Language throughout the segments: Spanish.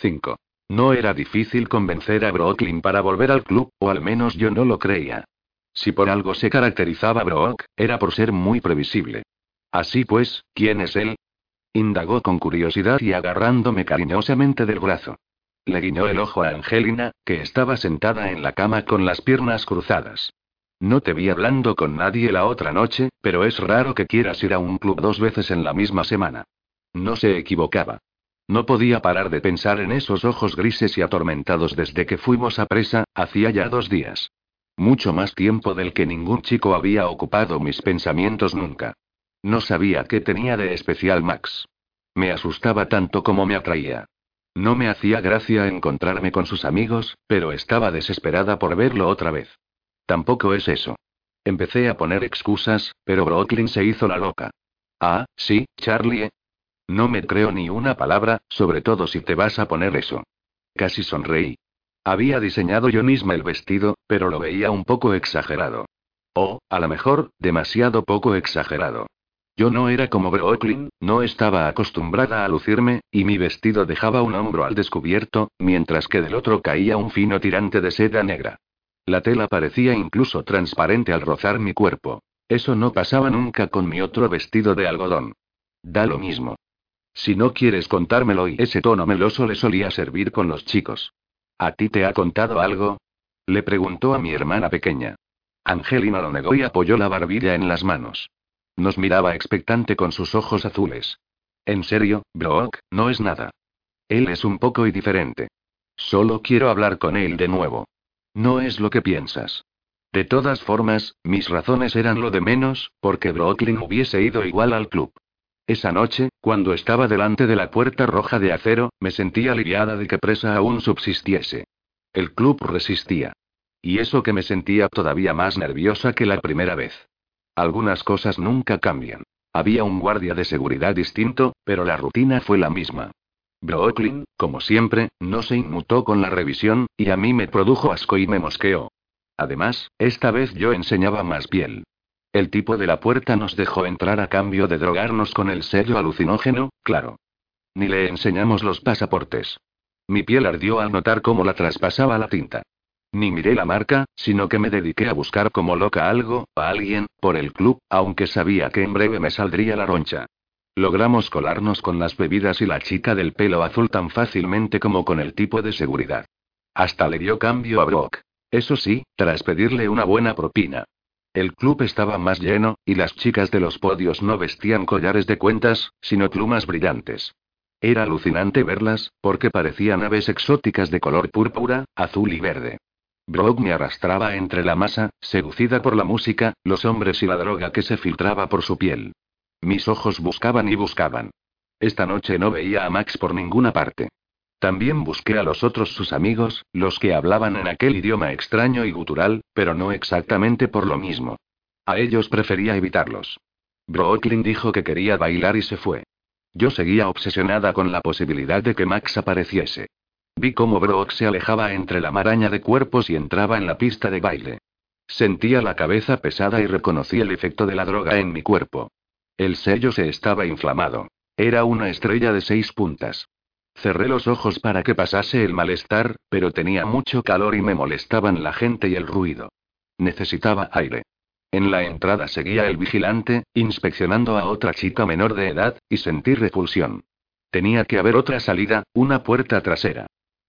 5. No era difícil convencer a Brooklyn para volver al club, o al menos yo no lo creía. Si por algo se caracterizaba Brock, era por ser muy previsible. Así pues, ¿quién es él? Indagó con curiosidad y agarrándome cariñosamente del brazo. Le guiñó el ojo a Angelina, que estaba sentada en la cama con las piernas cruzadas. No te vi hablando con nadie la otra noche, pero es raro que quieras ir a un club dos veces en la misma semana. No se equivocaba. No podía parar de pensar en esos ojos grises y atormentados desde que fuimos a presa, hacía ya dos días. Mucho más tiempo del que ningún chico había ocupado mis pensamientos nunca. No sabía qué tenía de especial Max. Me asustaba tanto como me atraía. No me hacía gracia encontrarme con sus amigos, pero estaba desesperada por verlo otra vez. Tampoco es eso. Empecé a poner excusas, pero Brooklyn se hizo la loca. Ah, sí, Charlie. No me creo ni una palabra, sobre todo si te vas a poner eso. Casi sonreí. Había diseñado yo misma el vestido, pero lo veía un poco exagerado. O, a lo mejor, demasiado poco exagerado. Yo no era como Brooklyn, no estaba acostumbrada a lucirme, y mi vestido dejaba un hombro al descubierto, mientras que del otro caía un fino tirante de seda negra. La tela parecía incluso transparente al rozar mi cuerpo. Eso no pasaba nunca con mi otro vestido de algodón. Da lo mismo. Si no quieres contármelo y ese tono meloso le solía servir con los chicos. ¿A ti te ha contado algo? Le preguntó a mi hermana pequeña. Angelina lo negó y apoyó la barbilla en las manos. Nos miraba expectante con sus ojos azules. En serio, Brock, no es nada. Él es un poco y diferente. Solo quiero hablar con él de nuevo. No es lo que piensas. De todas formas, mis razones eran lo de menos, porque Brooklyn hubiese ido igual al club. Esa noche, cuando estaba delante de la puerta roja de acero, me sentí aliviada de que presa aún subsistiese. El club resistía. Y eso que me sentía todavía más nerviosa que la primera vez. Algunas cosas nunca cambian. Había un guardia de seguridad distinto, pero la rutina fue la misma. Brooklyn, como siempre, no se inmutó con la revisión, y a mí me produjo asco y me mosqueó. Además, esta vez yo enseñaba más piel. El tipo de la puerta nos dejó entrar a cambio de drogarnos con el sello alucinógeno, claro. Ni le enseñamos los pasaportes. Mi piel ardió al notar cómo la traspasaba la tinta. Ni miré la marca, sino que me dediqué a buscar como loca algo, a alguien, por el club, aunque sabía que en breve me saldría la roncha. Logramos colarnos con las bebidas y la chica del pelo azul tan fácilmente como con el tipo de seguridad. Hasta le dio cambio a Brock. Eso sí, tras pedirle una buena propina. El club estaba más lleno, y las chicas de los podios no vestían collares de cuentas, sino plumas brillantes. Era alucinante verlas, porque parecían aves exóticas de color púrpura, azul y verde. Brock me arrastraba entre la masa, seducida por la música, los hombres y la droga que se filtraba por su piel. Mis ojos buscaban y buscaban. Esta noche no veía a Max por ninguna parte. También busqué a los otros sus amigos, los que hablaban en aquel idioma extraño y gutural, pero no exactamente por lo mismo. A ellos prefería evitarlos. Brooklyn dijo que quería bailar y se fue. Yo seguía obsesionada con la posibilidad de que Max apareciese. Vi cómo Brock se alejaba entre la maraña de cuerpos y entraba en la pista de baile. Sentía la cabeza pesada y reconocí el efecto de la droga en mi cuerpo. El sello se estaba inflamado. Era una estrella de seis puntas. Cerré los ojos para que pasase el malestar, pero tenía mucho calor y me molestaban la gente y el ruido. Necesitaba aire. En la entrada seguía el vigilante, inspeccionando a otra chica menor de edad, y sentí repulsión. Tenía que haber otra salida, una puerta trasera.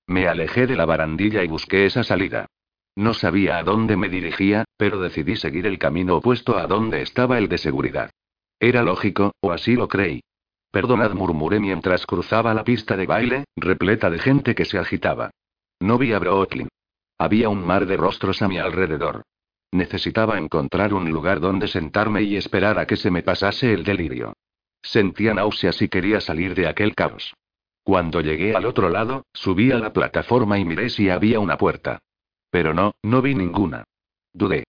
Me alejé de la barandilla y busqué esa salida. No sabía a dónde me dirigía, pero decidí seguir el camino opuesto a donde estaba el de seguridad. Era lógico, o así lo creí. Perdonad, murmuré mientras cruzaba la pista de baile, repleta de gente que se agitaba. No vi a Brooklyn. Había un mar de rostros a mi alrededor. Necesitaba encontrar un lugar donde sentarme y esperar a que se me pasase el delirio. Sentía náuseas y quería salir de aquel caos. Cuando llegué al otro lado, subí a la plataforma y miré si había una puerta. Pero no, no vi ninguna. Dudé.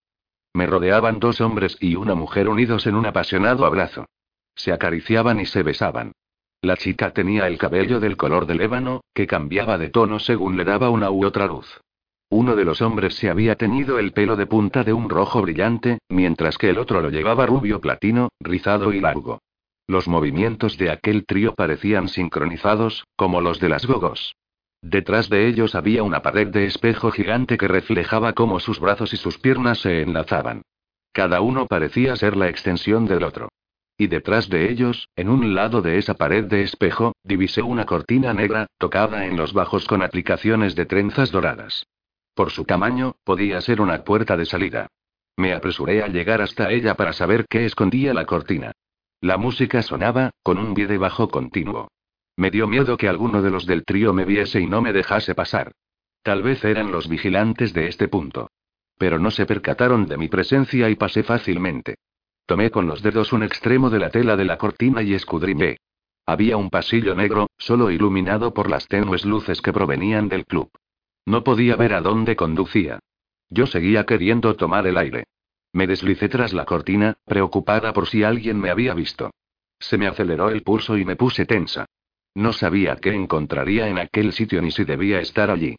Me rodeaban dos hombres y una mujer unidos en un apasionado abrazo. Se acariciaban y se besaban. La chica tenía el cabello del color del ébano, que cambiaba de tono según le daba una u otra luz. Uno de los hombres se había tenido el pelo de punta de un rojo brillante, mientras que el otro lo llevaba rubio platino, rizado y largo. Los movimientos de aquel trío parecían sincronizados, como los de las gogos. Detrás de ellos había una pared de espejo gigante que reflejaba cómo sus brazos y sus piernas se enlazaban. Cada uno parecía ser la extensión del otro. Y detrás de ellos, en un lado de esa pared de espejo, divisé una cortina negra, tocada en los bajos con aplicaciones de trenzas doradas. Por su tamaño, podía ser una puerta de salida. Me apresuré a llegar hasta ella para saber qué escondía la cortina. La música sonaba, con un de bajo continuo. Me dio miedo que alguno de los del trío me viese y no me dejase pasar. Tal vez eran los vigilantes de este punto. Pero no se percataron de mi presencia y pasé fácilmente. Tomé con los dedos un extremo de la tela de la cortina y escudriñé. Había un pasillo negro, solo iluminado por las tenues luces que provenían del club. No podía ver a dónde conducía. Yo seguía queriendo tomar el aire. Me deslicé tras la cortina, preocupada por si alguien me había visto. Se me aceleró el pulso y me puse tensa. No sabía qué encontraría en aquel sitio ni si debía estar allí.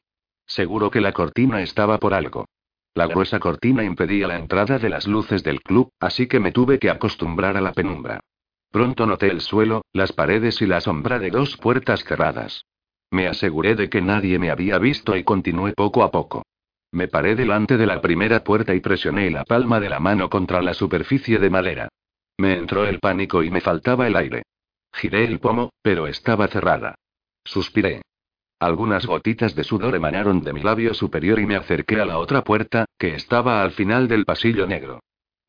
Seguro que la cortina estaba por algo. La gruesa cortina impedía la entrada de las luces del club, así que me tuve que acostumbrar a la penumbra. Pronto noté el suelo, las paredes y la sombra de dos puertas cerradas. Me aseguré de que nadie me había visto y continué poco a poco. Me paré delante de la primera puerta y presioné la palma de la mano contra la superficie de madera. Me entró el pánico y me faltaba el aire. Giré el pomo, pero estaba cerrada. Suspiré. Algunas gotitas de sudor emanaron de mi labio superior y me acerqué a la otra puerta, que estaba al final del pasillo negro.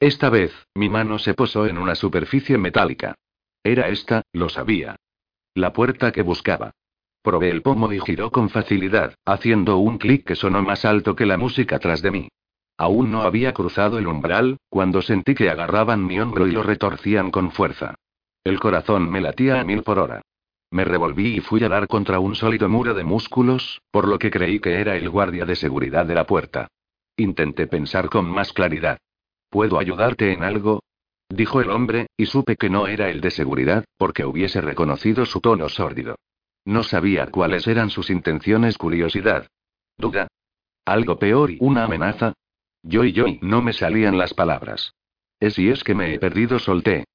Esta vez, mi mano se posó en una superficie metálica. Era esta, lo sabía. La puerta que buscaba. Probé el pomo y giró con facilidad, haciendo un clic que sonó más alto que la música tras de mí. Aún no había cruzado el umbral, cuando sentí que agarraban mi hombro y lo retorcían con fuerza. El corazón me latía a mil por hora. Me revolví y fui a dar contra un sólido muro de músculos, por lo que creí que era el guardia de seguridad de la puerta. Intenté pensar con más claridad. ¿Puedo ayudarte en algo? Dijo el hombre, y supe que no era el de seguridad, porque hubiese reconocido su tono sórdido. No sabía cuáles eran sus intenciones, curiosidad. ¿Duda? ¿Algo peor y una amenaza? Yo y yo y no me salían las palabras. Es y es que me he perdido, solté.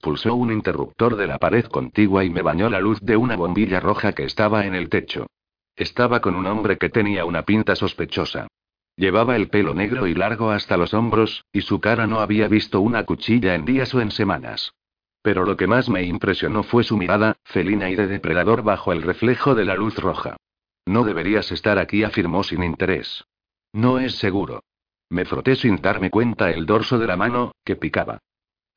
Pulsó un interruptor de la pared contigua y me bañó la luz de una bombilla roja que estaba en el techo. Estaba con un hombre que tenía una pinta sospechosa. Llevaba el pelo negro y largo hasta los hombros, y su cara no había visto una cuchilla en días o en semanas. Pero lo que más me impresionó fue su mirada, felina y de depredador bajo el reflejo de la luz roja. No deberías estar aquí, afirmó sin interés. No es seguro. Me froté sin darme cuenta el dorso de la mano, que picaba.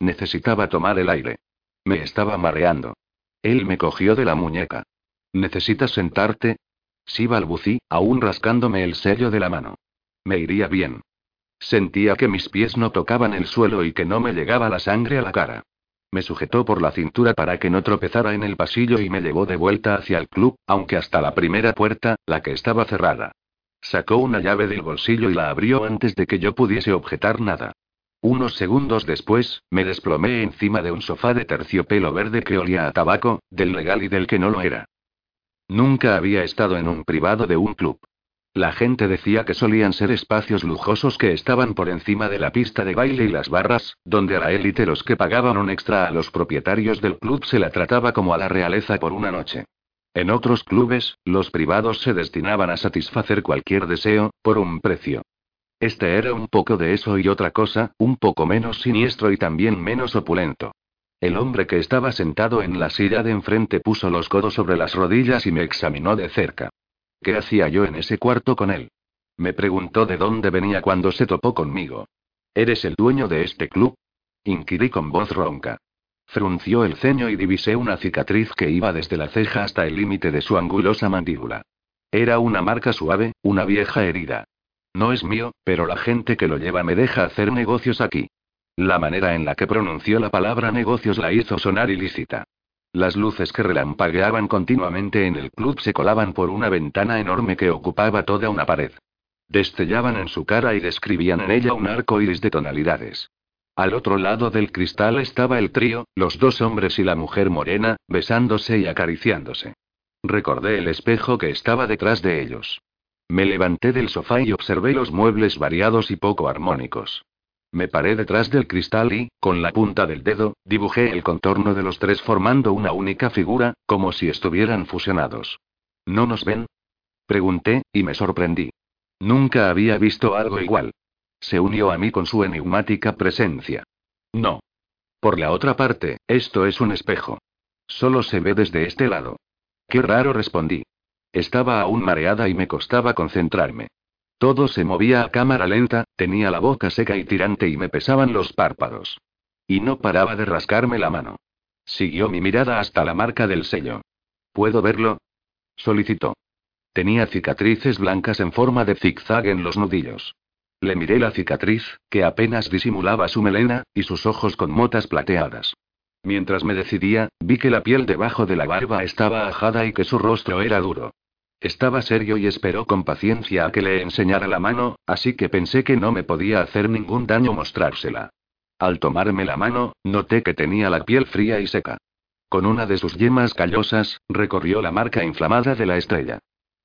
Necesitaba tomar el aire. Me estaba mareando. Él me cogió de la muñeca. ¿Necesitas sentarte? Sí, balbucí, aún rascándome el sello de la mano. Me iría bien. Sentía que mis pies no tocaban el suelo y que no me llegaba la sangre a la cara. Me sujetó por la cintura para que no tropezara en el pasillo y me llevó de vuelta hacia el club, aunque hasta la primera puerta, la que estaba cerrada. Sacó una llave del bolsillo y la abrió antes de que yo pudiese objetar nada. Unos segundos después, me desplomé encima de un sofá de terciopelo verde que olía a tabaco, del legal y del que no lo era. Nunca había estado en un privado de un club. La gente decía que solían ser espacios lujosos que estaban por encima de la pista de baile y las barras, donde a la élite los que pagaban un extra a los propietarios del club se la trataba como a la realeza por una noche. En otros clubes, los privados se destinaban a satisfacer cualquier deseo, por un precio. Este era un poco de eso y otra cosa, un poco menos siniestro y también menos opulento. El hombre que estaba sentado en la silla de enfrente puso los codos sobre las rodillas y me examinó de cerca. ¿Qué hacía yo en ese cuarto con él? Me preguntó de dónde venía cuando se topó conmigo. ¿Eres el dueño de este club? Inquirí con voz ronca. Frunció el ceño y divisé una cicatriz que iba desde la ceja hasta el límite de su angulosa mandíbula. Era una marca suave, una vieja herida. No es mío, pero la gente que lo lleva me deja hacer negocios aquí. La manera en la que pronunció la palabra negocios la hizo sonar ilícita. Las luces que relampagueaban continuamente en el club se colaban por una ventana enorme que ocupaba toda una pared. Destellaban en su cara y describían en ella un arco iris de tonalidades. Al otro lado del cristal estaba el trío, los dos hombres y la mujer morena, besándose y acariciándose. Recordé el espejo que estaba detrás de ellos. Me levanté del sofá y observé los muebles variados y poco armónicos. Me paré detrás del cristal y, con la punta del dedo, dibujé el contorno de los tres formando una única figura, como si estuvieran fusionados. ¿No nos ven? Pregunté, y me sorprendí. Nunca había visto algo igual. Se unió a mí con su enigmática presencia. No. Por la otra parte, esto es un espejo. Solo se ve desde este lado. Qué raro respondí. Estaba aún mareada y me costaba concentrarme. Todo se movía a cámara lenta, tenía la boca seca y tirante y me pesaban los párpados. Y no paraba de rascarme la mano. Siguió mi mirada hasta la marca del sello. ¿Puedo verlo? solicitó. Tenía cicatrices blancas en forma de zigzag en los nudillos. Le miré la cicatriz, que apenas disimulaba su melena, y sus ojos con motas plateadas. Mientras me decidía, vi que la piel debajo de la barba estaba ajada y que su rostro era duro. Estaba serio y esperó con paciencia a que le enseñara la mano, así que pensé que no me podía hacer ningún daño mostrársela. Al tomarme la mano, noté que tenía la piel fría y seca. Con una de sus yemas callosas, recorrió la marca inflamada de la estrella.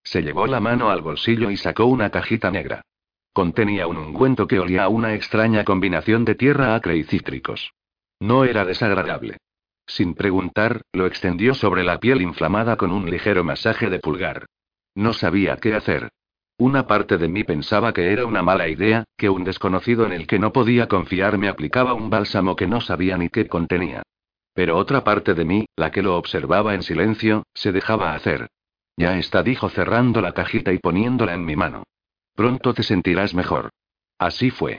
Se llevó la mano al bolsillo y sacó una cajita negra. Contenía un ungüento que olía a una extraña combinación de tierra acre y cítricos. No era desagradable. Sin preguntar, lo extendió sobre la piel inflamada con un ligero masaje de pulgar. No sabía qué hacer. Una parte de mí pensaba que era una mala idea, que un desconocido en el que no podía confiar me aplicaba un bálsamo que no sabía ni qué contenía. Pero otra parte de mí, la que lo observaba en silencio, se dejaba hacer. Ya está, dijo cerrando la cajita y poniéndola en mi mano. Pronto te sentirás mejor. Así fue.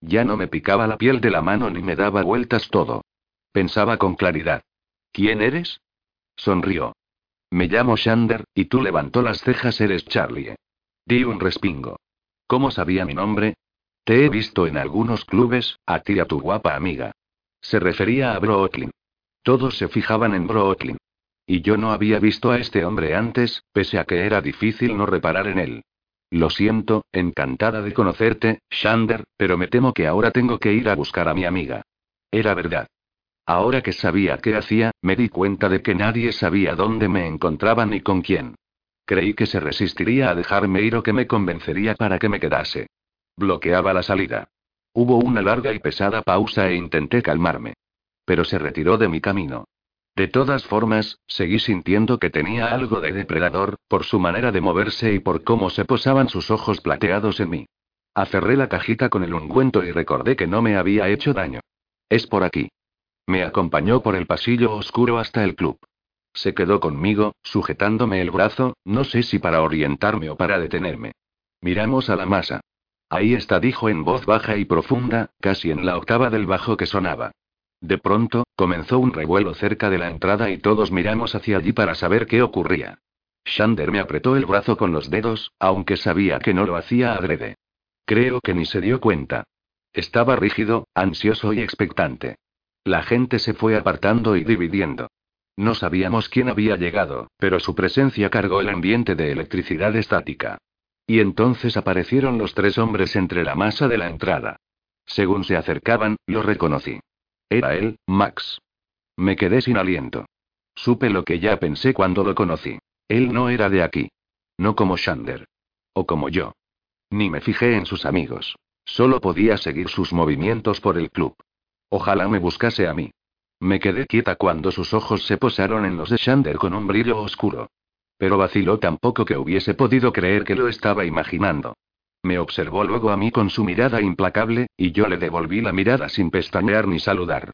Ya no me picaba la piel de la mano ni me daba vueltas todo. Pensaba con claridad. ¿Quién eres? Sonrió. Me llamo Shander, y tú levantó las cejas, eres Charlie. Di un respingo. ¿Cómo sabía mi nombre? Te he visto en algunos clubes, a ti y a tu guapa amiga. Se refería a Brooklyn. Todos se fijaban en Brooklyn. Y yo no había visto a este hombre antes, pese a que era difícil no reparar en él. Lo siento, encantada de conocerte, Shander, pero me temo que ahora tengo que ir a buscar a mi amiga. Era verdad. Ahora que sabía qué hacía, me di cuenta de que nadie sabía dónde me encontraba ni con quién. Creí que se resistiría a dejarme ir o que me convencería para que me quedase. Bloqueaba la salida. Hubo una larga y pesada pausa e intenté calmarme. Pero se retiró de mi camino. De todas formas, seguí sintiendo que tenía algo de depredador, por su manera de moverse y por cómo se posaban sus ojos plateados en mí. Aferré la cajita con el ungüento y recordé que no me había hecho daño. Es por aquí. Me acompañó por el pasillo oscuro hasta el club. Se quedó conmigo, sujetándome el brazo, no sé si para orientarme o para detenerme. Miramos a la masa. Ahí está, dijo en voz baja y profunda, casi en la octava del bajo que sonaba. De pronto, comenzó un revuelo cerca de la entrada y todos miramos hacia allí para saber qué ocurría. Shander me apretó el brazo con los dedos, aunque sabía que no lo hacía adrede. Creo que ni se dio cuenta. Estaba rígido, ansioso y expectante. La gente se fue apartando y dividiendo. No sabíamos quién había llegado, pero su presencia cargó el ambiente de electricidad estática. Y entonces aparecieron los tres hombres entre la masa de la entrada. Según se acercaban, lo reconocí. Era él, Max. Me quedé sin aliento. Supe lo que ya pensé cuando lo conocí. Él no era de aquí. No como Shander. O como yo. Ni me fijé en sus amigos. Solo podía seguir sus movimientos por el club. Ojalá me buscase a mí. Me quedé quieta cuando sus ojos se posaron en los de Shander con un brillo oscuro. Pero vaciló tampoco que hubiese podido creer que lo estaba imaginando. Me observó luego a mí con su mirada implacable, y yo le devolví la mirada sin pestañear ni saludar.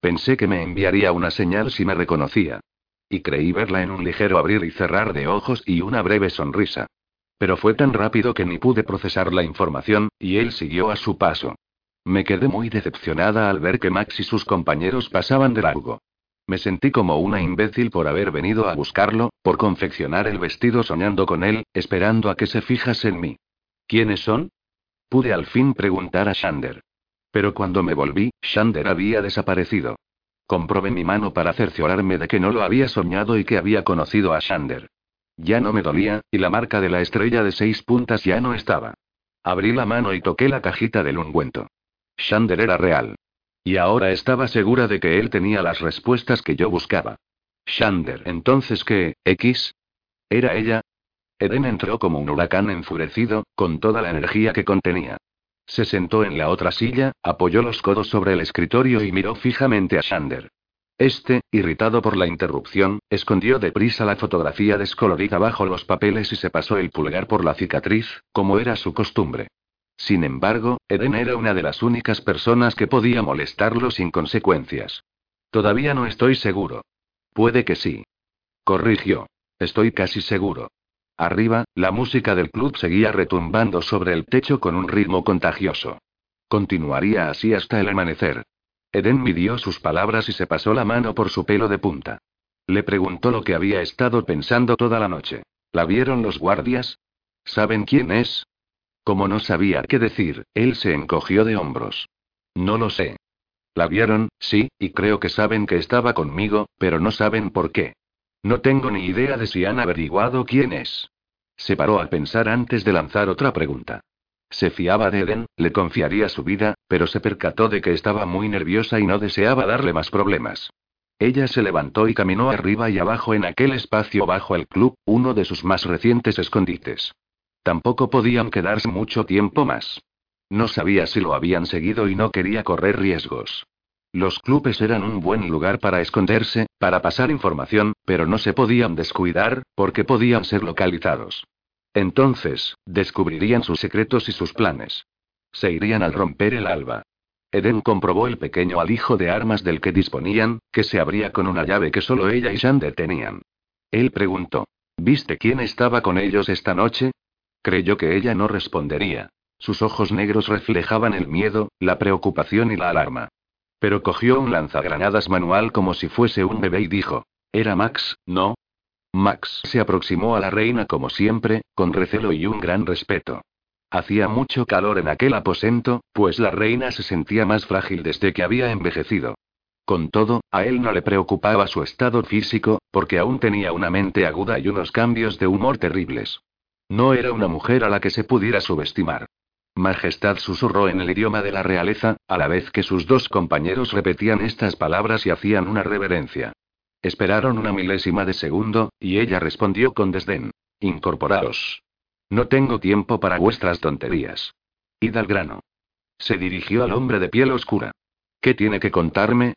Pensé que me enviaría una señal si me reconocía. Y creí verla en un ligero abrir y cerrar de ojos y una breve sonrisa. Pero fue tan rápido que ni pude procesar la información, y él siguió a su paso. Me quedé muy decepcionada al ver que Max y sus compañeros pasaban de largo. Me sentí como una imbécil por haber venido a buscarlo, por confeccionar el vestido soñando con él, esperando a que se fijase en mí. ¿Quiénes son? Pude al fin preguntar a Shander. Pero cuando me volví, Shander había desaparecido. Comprobé mi mano para cerciorarme de que no lo había soñado y que había conocido a Shander. Ya no me dolía, y la marca de la estrella de seis puntas ya no estaba. Abrí la mano y toqué la cajita del ungüento. Shander era real. Y ahora estaba segura de que él tenía las respuestas que yo buscaba. Shander, entonces qué, X? ¿Era ella? Eden entró como un huracán enfurecido, con toda la energía que contenía. Se sentó en la otra silla, apoyó los codos sobre el escritorio y miró fijamente a Shander. Este, irritado por la interrupción, escondió deprisa la fotografía descolorida bajo los papeles y se pasó el pulgar por la cicatriz, como era su costumbre. Sin embargo, Eden era una de las únicas personas que podía molestarlo sin consecuencias. Todavía no estoy seguro. Puede que sí. Corrigió. Estoy casi seguro. Arriba, la música del club seguía retumbando sobre el techo con un ritmo contagioso. Continuaría así hasta el amanecer. Eden midió sus palabras y se pasó la mano por su pelo de punta. Le preguntó lo que había estado pensando toda la noche. ¿La vieron los guardias? ¿Saben quién es? Como no sabía qué decir, él se encogió de hombros. No lo sé. La vieron, sí, y creo que saben que estaba conmigo, pero no saben por qué. No tengo ni idea de si han averiguado quién es. Se paró a pensar antes de lanzar otra pregunta. Se fiaba de Eden, le confiaría su vida, pero se percató de que estaba muy nerviosa y no deseaba darle más problemas. Ella se levantó y caminó arriba y abajo en aquel espacio bajo el club, uno de sus más recientes escondites. Tampoco podían quedarse mucho tiempo más. No sabía si lo habían seguido y no quería correr riesgos. Los clubes eran un buen lugar para esconderse, para pasar información, pero no se podían descuidar, porque podían ser localizados. Entonces, descubrirían sus secretos y sus planes. Se irían al romper el alba. Eden comprobó el pequeño alijo de armas del que disponían, que se abría con una llave que solo ella y Shander tenían. Él preguntó: ¿Viste quién estaba con ellos esta noche? Creyó que ella no respondería. Sus ojos negros reflejaban el miedo, la preocupación y la alarma. Pero cogió un lanzagranadas manual como si fuese un bebé y dijo: Era Max, ¿no? Max se aproximó a la reina como siempre, con recelo y un gran respeto. Hacía mucho calor en aquel aposento, pues la reina se sentía más frágil desde que había envejecido. Con todo, a él no le preocupaba su estado físico, porque aún tenía una mente aguda y unos cambios de humor terribles. No era una mujer a la que se pudiera subestimar. Majestad susurró en el idioma de la realeza, a la vez que sus dos compañeros repetían estas palabras y hacían una reverencia. Esperaron una milésima de segundo, y ella respondió con desdén. Incorporaos. No tengo tiempo para vuestras tonterías. Id al grano. Se dirigió al hombre de piel oscura. ¿Qué tiene que contarme?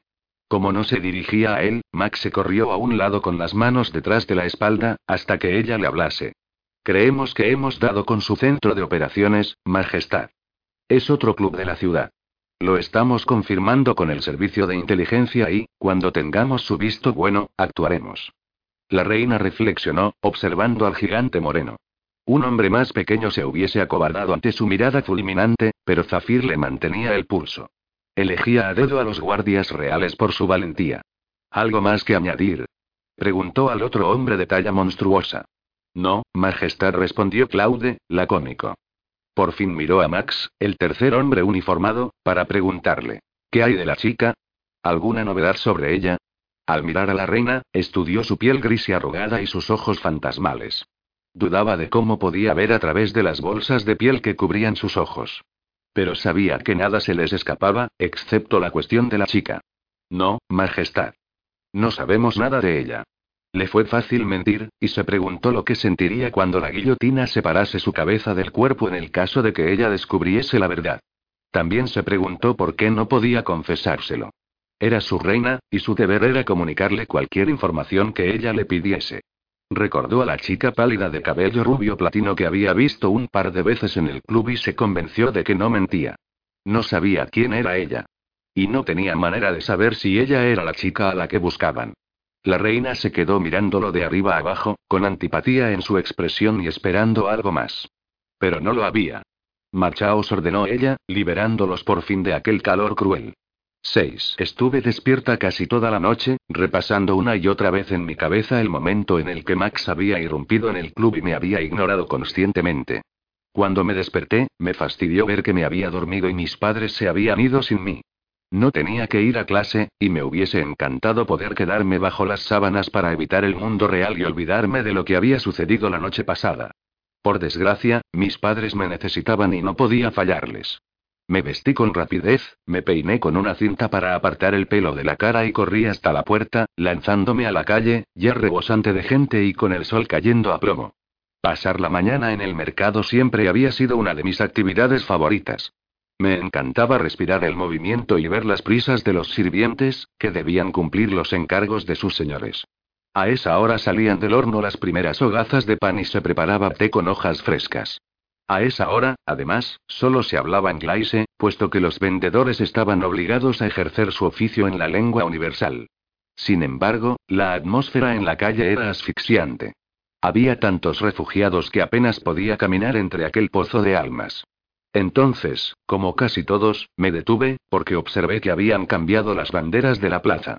Como no se dirigía a él, Max se corrió a un lado con las manos detrás de la espalda, hasta que ella le hablase. Creemos que hemos dado con su centro de operaciones, Majestad. Es otro club de la ciudad. Lo estamos confirmando con el servicio de inteligencia y, cuando tengamos su visto bueno, actuaremos. La reina reflexionó, observando al gigante moreno. Un hombre más pequeño se hubiese acobardado ante su mirada fulminante, pero Zafir le mantenía el pulso. Elegía a dedo a los guardias reales por su valentía. ¿Algo más que añadir? Preguntó al otro hombre de talla monstruosa. No, Majestad respondió Claude, lacónico. Por fin miró a Max, el tercer hombre uniformado, para preguntarle. ¿Qué hay de la chica? ¿Alguna novedad sobre ella? Al mirar a la reina, estudió su piel gris y arrugada y sus ojos fantasmales. Dudaba de cómo podía ver a través de las bolsas de piel que cubrían sus ojos. Pero sabía que nada se les escapaba, excepto la cuestión de la chica. No, Majestad. No sabemos nada de ella. Le fue fácil mentir, y se preguntó lo que sentiría cuando la guillotina separase su cabeza del cuerpo en el caso de que ella descubriese la verdad. También se preguntó por qué no podía confesárselo. Era su reina, y su deber era comunicarle cualquier información que ella le pidiese. Recordó a la chica pálida de cabello rubio platino que había visto un par de veces en el club y se convenció de que no mentía. No sabía quién era ella. Y no tenía manera de saber si ella era la chica a la que buscaban. La reina se quedó mirándolo de arriba abajo, con antipatía en su expresión y esperando algo más. Pero no lo había. Marchaos, ordenó ella, liberándolos por fin de aquel calor cruel. 6. Estuve despierta casi toda la noche, repasando una y otra vez en mi cabeza el momento en el que Max había irrumpido en el club y me había ignorado conscientemente. Cuando me desperté, me fastidió ver que me había dormido y mis padres se habían ido sin mí. No tenía que ir a clase, y me hubiese encantado poder quedarme bajo las sábanas para evitar el mundo real y olvidarme de lo que había sucedido la noche pasada. Por desgracia, mis padres me necesitaban y no podía fallarles. Me vestí con rapidez, me peiné con una cinta para apartar el pelo de la cara y corrí hasta la puerta, lanzándome a la calle, ya rebosante de gente y con el sol cayendo a plomo. Pasar la mañana en el mercado siempre había sido una de mis actividades favoritas. Me encantaba respirar el movimiento y ver las prisas de los sirvientes, que debían cumplir los encargos de sus señores. A esa hora salían del horno las primeras hogazas de pan y se preparaba té con hojas frescas. A esa hora, además, solo se hablaba en glaise, puesto que los vendedores estaban obligados a ejercer su oficio en la lengua universal. Sin embargo, la atmósfera en la calle era asfixiante. Había tantos refugiados que apenas podía caminar entre aquel pozo de almas. Entonces, como casi todos, me detuve, porque observé que habían cambiado las banderas de la plaza.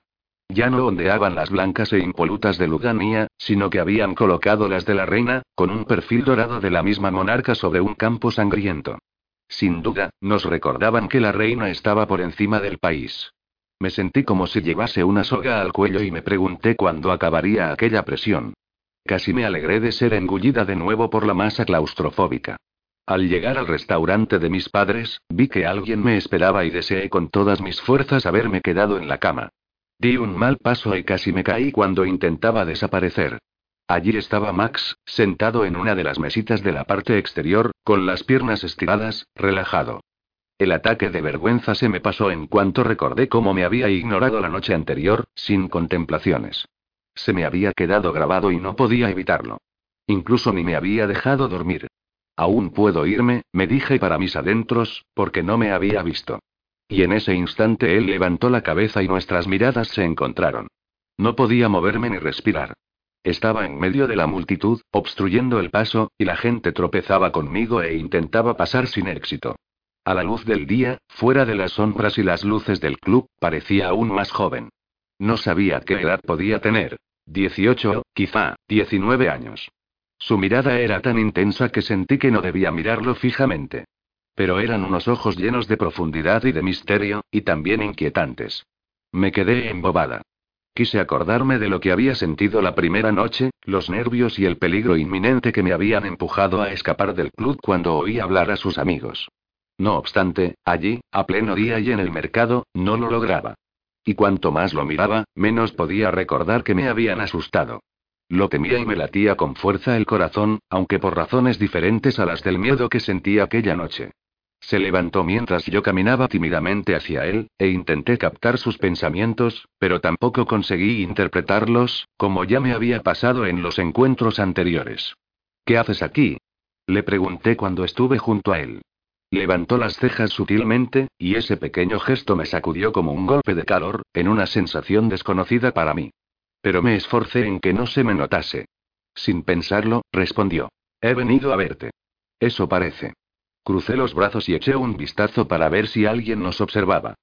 Ya no ondeaban las blancas e impolutas de Luganía, sino que habían colocado las de la reina, con un perfil dorado de la misma monarca sobre un campo sangriento. Sin duda, nos recordaban que la reina estaba por encima del país. Me sentí como si llevase una soga al cuello y me pregunté cuándo acabaría aquella presión. Casi me alegré de ser engullida de nuevo por la masa claustrofóbica. Al llegar al restaurante de mis padres, vi que alguien me esperaba y deseé con todas mis fuerzas haberme quedado en la cama. Di un mal paso y casi me caí cuando intentaba desaparecer. Allí estaba Max, sentado en una de las mesitas de la parte exterior, con las piernas estiradas, relajado. El ataque de vergüenza se me pasó en cuanto recordé cómo me había ignorado la noche anterior, sin contemplaciones. Se me había quedado grabado y no podía evitarlo. Incluso ni me había dejado dormir. Aún puedo irme, me dije para mis adentros, porque no me había visto. Y en ese instante él levantó la cabeza y nuestras miradas se encontraron. No podía moverme ni respirar. Estaba en medio de la multitud, obstruyendo el paso, y la gente tropezaba conmigo e intentaba pasar sin éxito. A la luz del día, fuera de las sombras y las luces del club, parecía aún más joven. No sabía qué edad podía tener. 18, quizá, 19 años. Su mirada era tan intensa que sentí que no debía mirarlo fijamente. Pero eran unos ojos llenos de profundidad y de misterio, y también inquietantes. Me quedé embobada. Quise acordarme de lo que había sentido la primera noche, los nervios y el peligro inminente que me habían empujado a escapar del club cuando oí hablar a sus amigos. No obstante, allí, a pleno día y en el mercado, no lo lograba. Y cuanto más lo miraba, menos podía recordar que me habían asustado. Lo temía y me latía con fuerza el corazón, aunque por razones diferentes a las del miedo que sentí aquella noche. Se levantó mientras yo caminaba tímidamente hacia él, e intenté captar sus pensamientos, pero tampoco conseguí interpretarlos, como ya me había pasado en los encuentros anteriores. ¿Qué haces aquí? Le pregunté cuando estuve junto a él. Levantó las cejas sutilmente, y ese pequeño gesto me sacudió como un golpe de calor, en una sensación desconocida para mí. Pero me esforcé en que no se me notase. Sin pensarlo, respondió. He venido a verte. Eso parece. Crucé los brazos y eché un vistazo para ver si alguien nos observaba.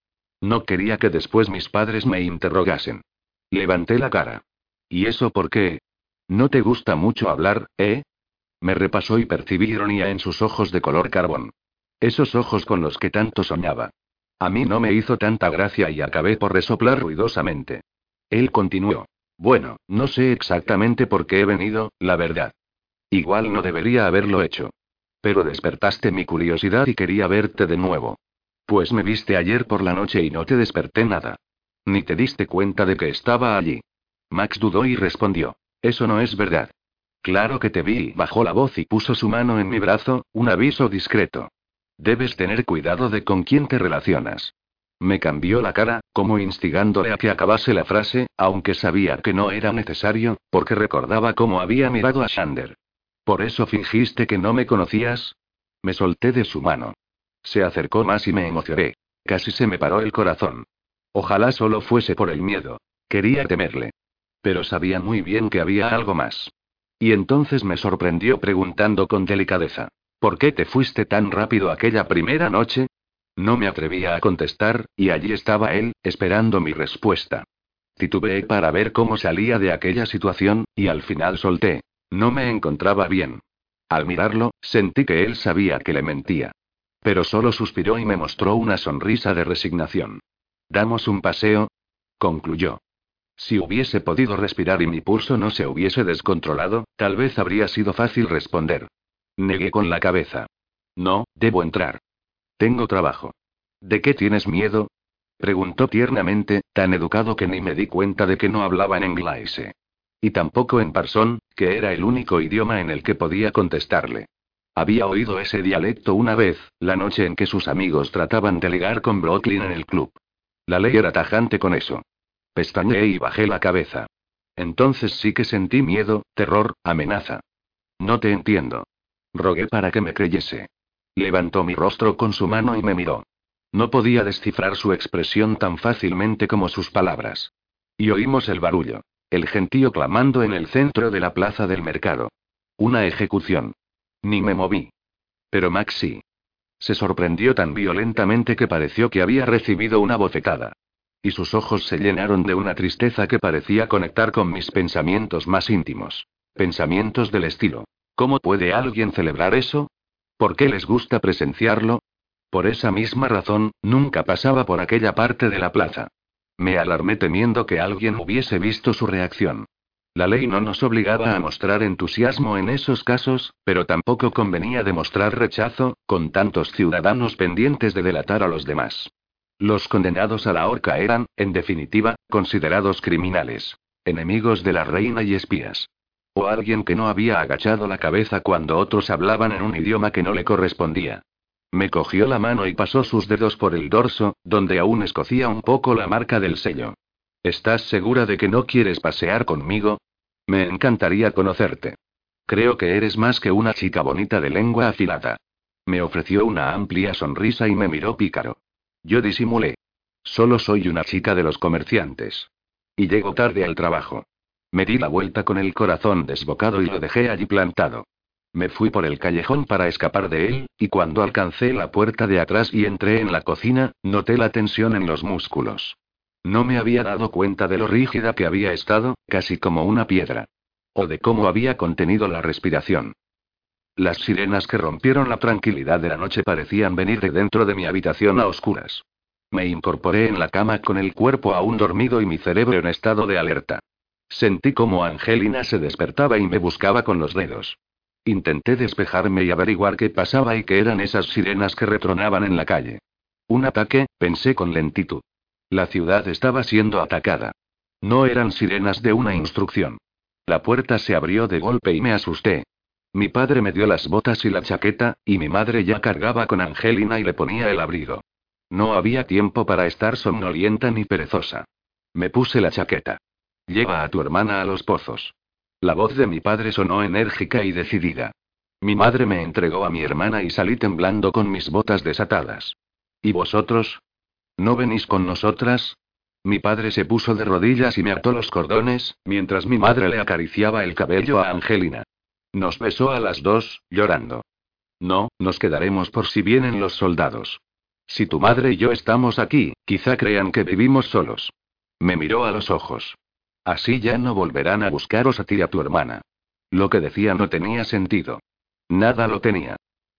No quería que después mis padres me interrogasen. Levanté la cara. ¿Y eso por qué? ¿No te gusta mucho hablar, eh? Me repasó y percibí ironía en sus ojos de color carbón. Esos ojos con los que tanto soñaba. A mí no me hizo tanta gracia y acabé por resoplar ruidosamente. Él continuó. Bueno, no sé exactamente por qué he venido, la verdad. Igual no debería haberlo hecho. Pero despertaste mi curiosidad y quería verte de nuevo. Pues me viste ayer por la noche y no te desperté nada. Ni te diste cuenta de que estaba allí. Max dudó y respondió. Eso no es verdad. Claro que te vi, bajó la voz y puso su mano en mi brazo, un aviso discreto. Debes tener cuidado de con quién te relacionas. Me cambió la cara, como instigándole a que acabase la frase, aunque sabía que no era necesario, porque recordaba cómo había mirado a Shander. ¿Por eso fingiste que no me conocías? Me solté de su mano. Se acercó más y me emocioné. Casi se me paró el corazón. Ojalá solo fuese por el miedo. Quería temerle. Pero sabía muy bien que había algo más. Y entonces me sorprendió preguntando con delicadeza. ¿Por qué te fuiste tan rápido aquella primera noche? No me atrevía a contestar, y allí estaba él, esperando mi respuesta. Titubeé para ver cómo salía de aquella situación, y al final solté. No me encontraba bien. Al mirarlo, sentí que él sabía que le mentía. Pero solo suspiró y me mostró una sonrisa de resignación. ¿Damos un paseo? concluyó. Si hubiese podido respirar y mi pulso no se hubiese descontrolado, tal vez habría sido fácil responder. Negué con la cabeza. No, debo entrar. Tengo trabajo. ¿De qué tienes miedo? Preguntó tiernamente, tan educado que ni me di cuenta de que no hablaba en inglés. Y tampoco en parsón, que era el único idioma en el que podía contestarle. Había oído ese dialecto una vez, la noche en que sus amigos trataban de ligar con Brooklyn en el club. La ley era tajante con eso. Pestañeé y bajé la cabeza. Entonces sí que sentí miedo, terror, amenaza. No te entiendo. Rogué para que me creyese. Levantó mi rostro con su mano y me miró. No podía descifrar su expresión tan fácilmente como sus palabras. Y oímos el barullo. El gentío clamando en el centro de la plaza del mercado. Una ejecución. Ni me moví. Pero Maxi. Se sorprendió tan violentamente que pareció que había recibido una bofetada. Y sus ojos se llenaron de una tristeza que parecía conectar con mis pensamientos más íntimos. Pensamientos del estilo. ¿Cómo puede alguien celebrar eso? ¿Por qué les gusta presenciarlo? Por esa misma razón, nunca pasaba por aquella parte de la plaza. Me alarmé temiendo que alguien hubiese visto su reacción. La ley no nos obligaba a mostrar entusiasmo en esos casos, pero tampoco convenía demostrar rechazo, con tantos ciudadanos pendientes de delatar a los demás. Los condenados a la horca eran, en definitiva, considerados criminales, enemigos de la reina y espías. O alguien que no había agachado la cabeza cuando otros hablaban en un idioma que no le correspondía. Me cogió la mano y pasó sus dedos por el dorso, donde aún escocía un poco la marca del sello. ¿Estás segura de que no quieres pasear conmigo? Me encantaría conocerte. Creo que eres más que una chica bonita de lengua afilada. Me ofreció una amplia sonrisa y me miró pícaro. Yo disimulé. Solo soy una chica de los comerciantes. Y llego tarde al trabajo. Me di la vuelta con el corazón desbocado y lo dejé allí plantado. Me fui por el callejón para escapar de él, y cuando alcancé la puerta de atrás y entré en la cocina, noté la tensión en los músculos. No me había dado cuenta de lo rígida que había estado, casi como una piedra. O de cómo había contenido la respiración. Las sirenas que rompieron la tranquilidad de la noche parecían venir de dentro de mi habitación a oscuras. Me incorporé en la cama con el cuerpo aún dormido y mi cerebro en estado de alerta. Sentí como Angelina se despertaba y me buscaba con los dedos. Intenté despejarme y averiguar qué pasaba y qué eran esas sirenas que retronaban en la calle. Un ataque, pensé con lentitud. La ciudad estaba siendo atacada. No eran sirenas de una instrucción. La puerta se abrió de golpe y me asusté. Mi padre me dio las botas y la chaqueta, y mi madre ya cargaba con Angelina y le ponía el abrigo. No había tiempo para estar somnolienta ni perezosa. Me puse la chaqueta. Lleva a tu hermana a los pozos. La voz de mi padre sonó enérgica y decidida. Mi madre me entregó a mi hermana y salí temblando con mis botas desatadas. ¿Y vosotros? ¿No venís con nosotras? Mi padre se puso de rodillas y me ató los cordones, mientras mi madre le acariciaba el cabello a Angelina. Nos besó a las dos, llorando. No, nos quedaremos por si vienen los soldados. Si tu madre y yo estamos aquí, quizá crean que vivimos solos. Me miró a los ojos. Así ya no volverán a buscaros a ti y a tu hermana. Lo que decía no tenía sentido. Nada lo tenía.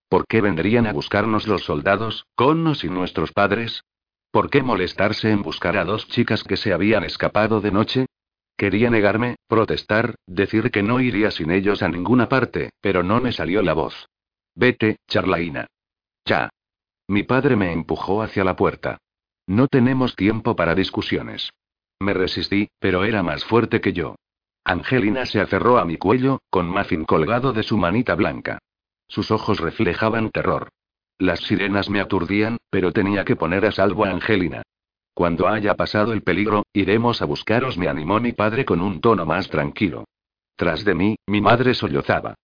¿Por qué vendrían a buscarnos los soldados, connos y nuestros padres? ¿Por qué molestarse en buscar a dos chicas que se habían escapado de noche? Quería negarme, protestar, decir que no iría sin ellos a ninguna parte, pero no me salió la voz. Vete, charlaína. Ya. Mi padre me empujó hacia la puerta. No tenemos tiempo para discusiones. Me resistí, pero era más fuerte que yo. Angelina se aferró a mi cuello, con Muffin colgado de su manita blanca. Sus ojos reflejaban terror. Las sirenas me aturdían, pero tenía que poner a salvo a Angelina. Cuando haya pasado el peligro, iremos a buscaros, me animó mi padre con un tono más tranquilo. Tras de mí, mi madre sollozaba.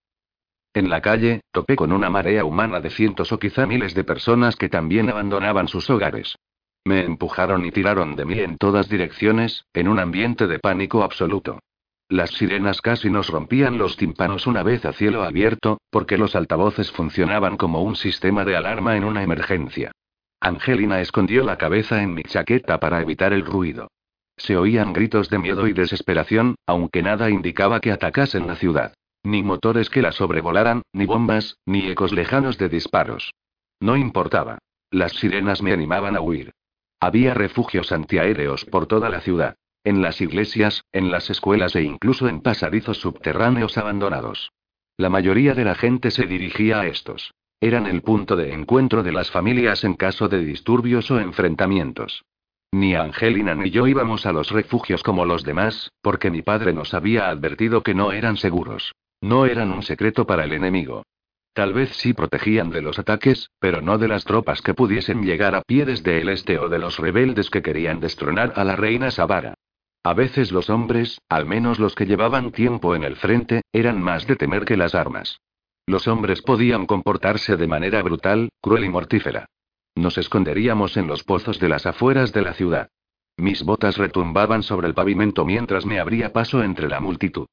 En la calle, topé con una marea humana de cientos o quizá miles de personas que también abandonaban sus hogares. Me empujaron y tiraron de mí en todas direcciones, en un ambiente de pánico absoluto. Las sirenas casi nos rompían los tímpanos una vez a cielo abierto, porque los altavoces funcionaban como un sistema de alarma en una emergencia. Angelina escondió la cabeza en mi chaqueta para evitar el ruido. Se oían gritos de miedo y desesperación, aunque nada indicaba que atacasen la ciudad. Ni motores que la sobrevolaran, ni bombas, ni ecos lejanos de disparos. No importaba. Las sirenas me animaban a huir. Había refugios antiaéreos por toda la ciudad. En las iglesias, en las escuelas e incluso en pasadizos subterráneos abandonados. La mayoría de la gente se dirigía a estos. Eran el punto de encuentro de las familias en caso de disturbios o enfrentamientos. Ni Angelina ni yo íbamos a los refugios como los demás, porque mi padre nos había advertido que no eran seguros. No eran un secreto para el enemigo. Tal vez sí protegían de los ataques, pero no de las tropas que pudiesen llegar a pie desde el este o de los rebeldes que querían destronar a la reina Sabara. A veces los hombres, al menos los que llevaban tiempo en el frente, eran más de temer que las armas. Los hombres podían comportarse de manera brutal, cruel y mortífera. Nos esconderíamos en los pozos de las afueras de la ciudad. Mis botas retumbaban sobre el pavimento mientras me abría paso entre la multitud.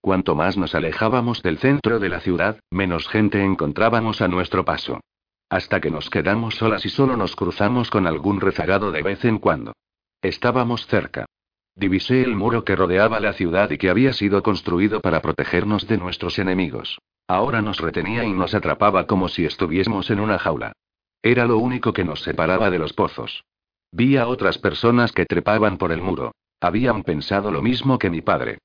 Cuanto más nos alejábamos del centro de la ciudad, menos gente encontrábamos a nuestro paso. Hasta que nos quedamos solas y solo nos cruzamos con algún rezagado de vez en cuando. Estábamos cerca. Divisé el muro que rodeaba la ciudad y que había sido construido para protegernos de nuestros enemigos. Ahora nos retenía y nos atrapaba como si estuviésemos en una jaula. Era lo único que nos separaba de los pozos. Vi a otras personas que trepaban por el muro. Habían pensado lo mismo que mi padre.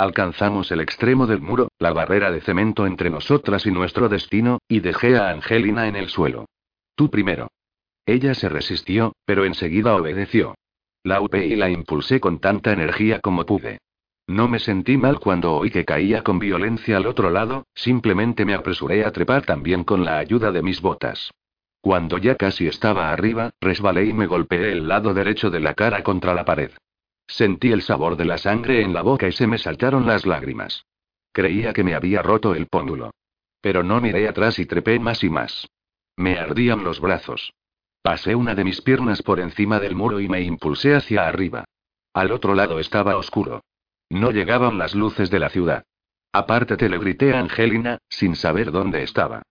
Alcanzamos el extremo del muro, la barrera de cemento entre nosotras y nuestro destino, y dejé a Angelina en el suelo. Tú primero. Ella se resistió, pero enseguida obedeció. La upé y la impulsé con tanta energía como pude. No me sentí mal cuando oí que caía con violencia al otro lado, simplemente me apresuré a trepar también con la ayuda de mis botas. Cuando ya casi estaba arriba, resbalé y me golpeé el lado derecho de la cara contra la pared. Sentí el sabor de la sangre en la boca y se me saltaron las lágrimas. Creía que me había roto el póndulo. Pero no miré atrás y trepé más y más. Me ardían los brazos. Pasé una de mis piernas por encima del muro y me impulsé hacia arriba. Al otro lado estaba oscuro. No llegaban las luces de la ciudad. Apártate, le grité a Angelina, sin saber dónde estaba.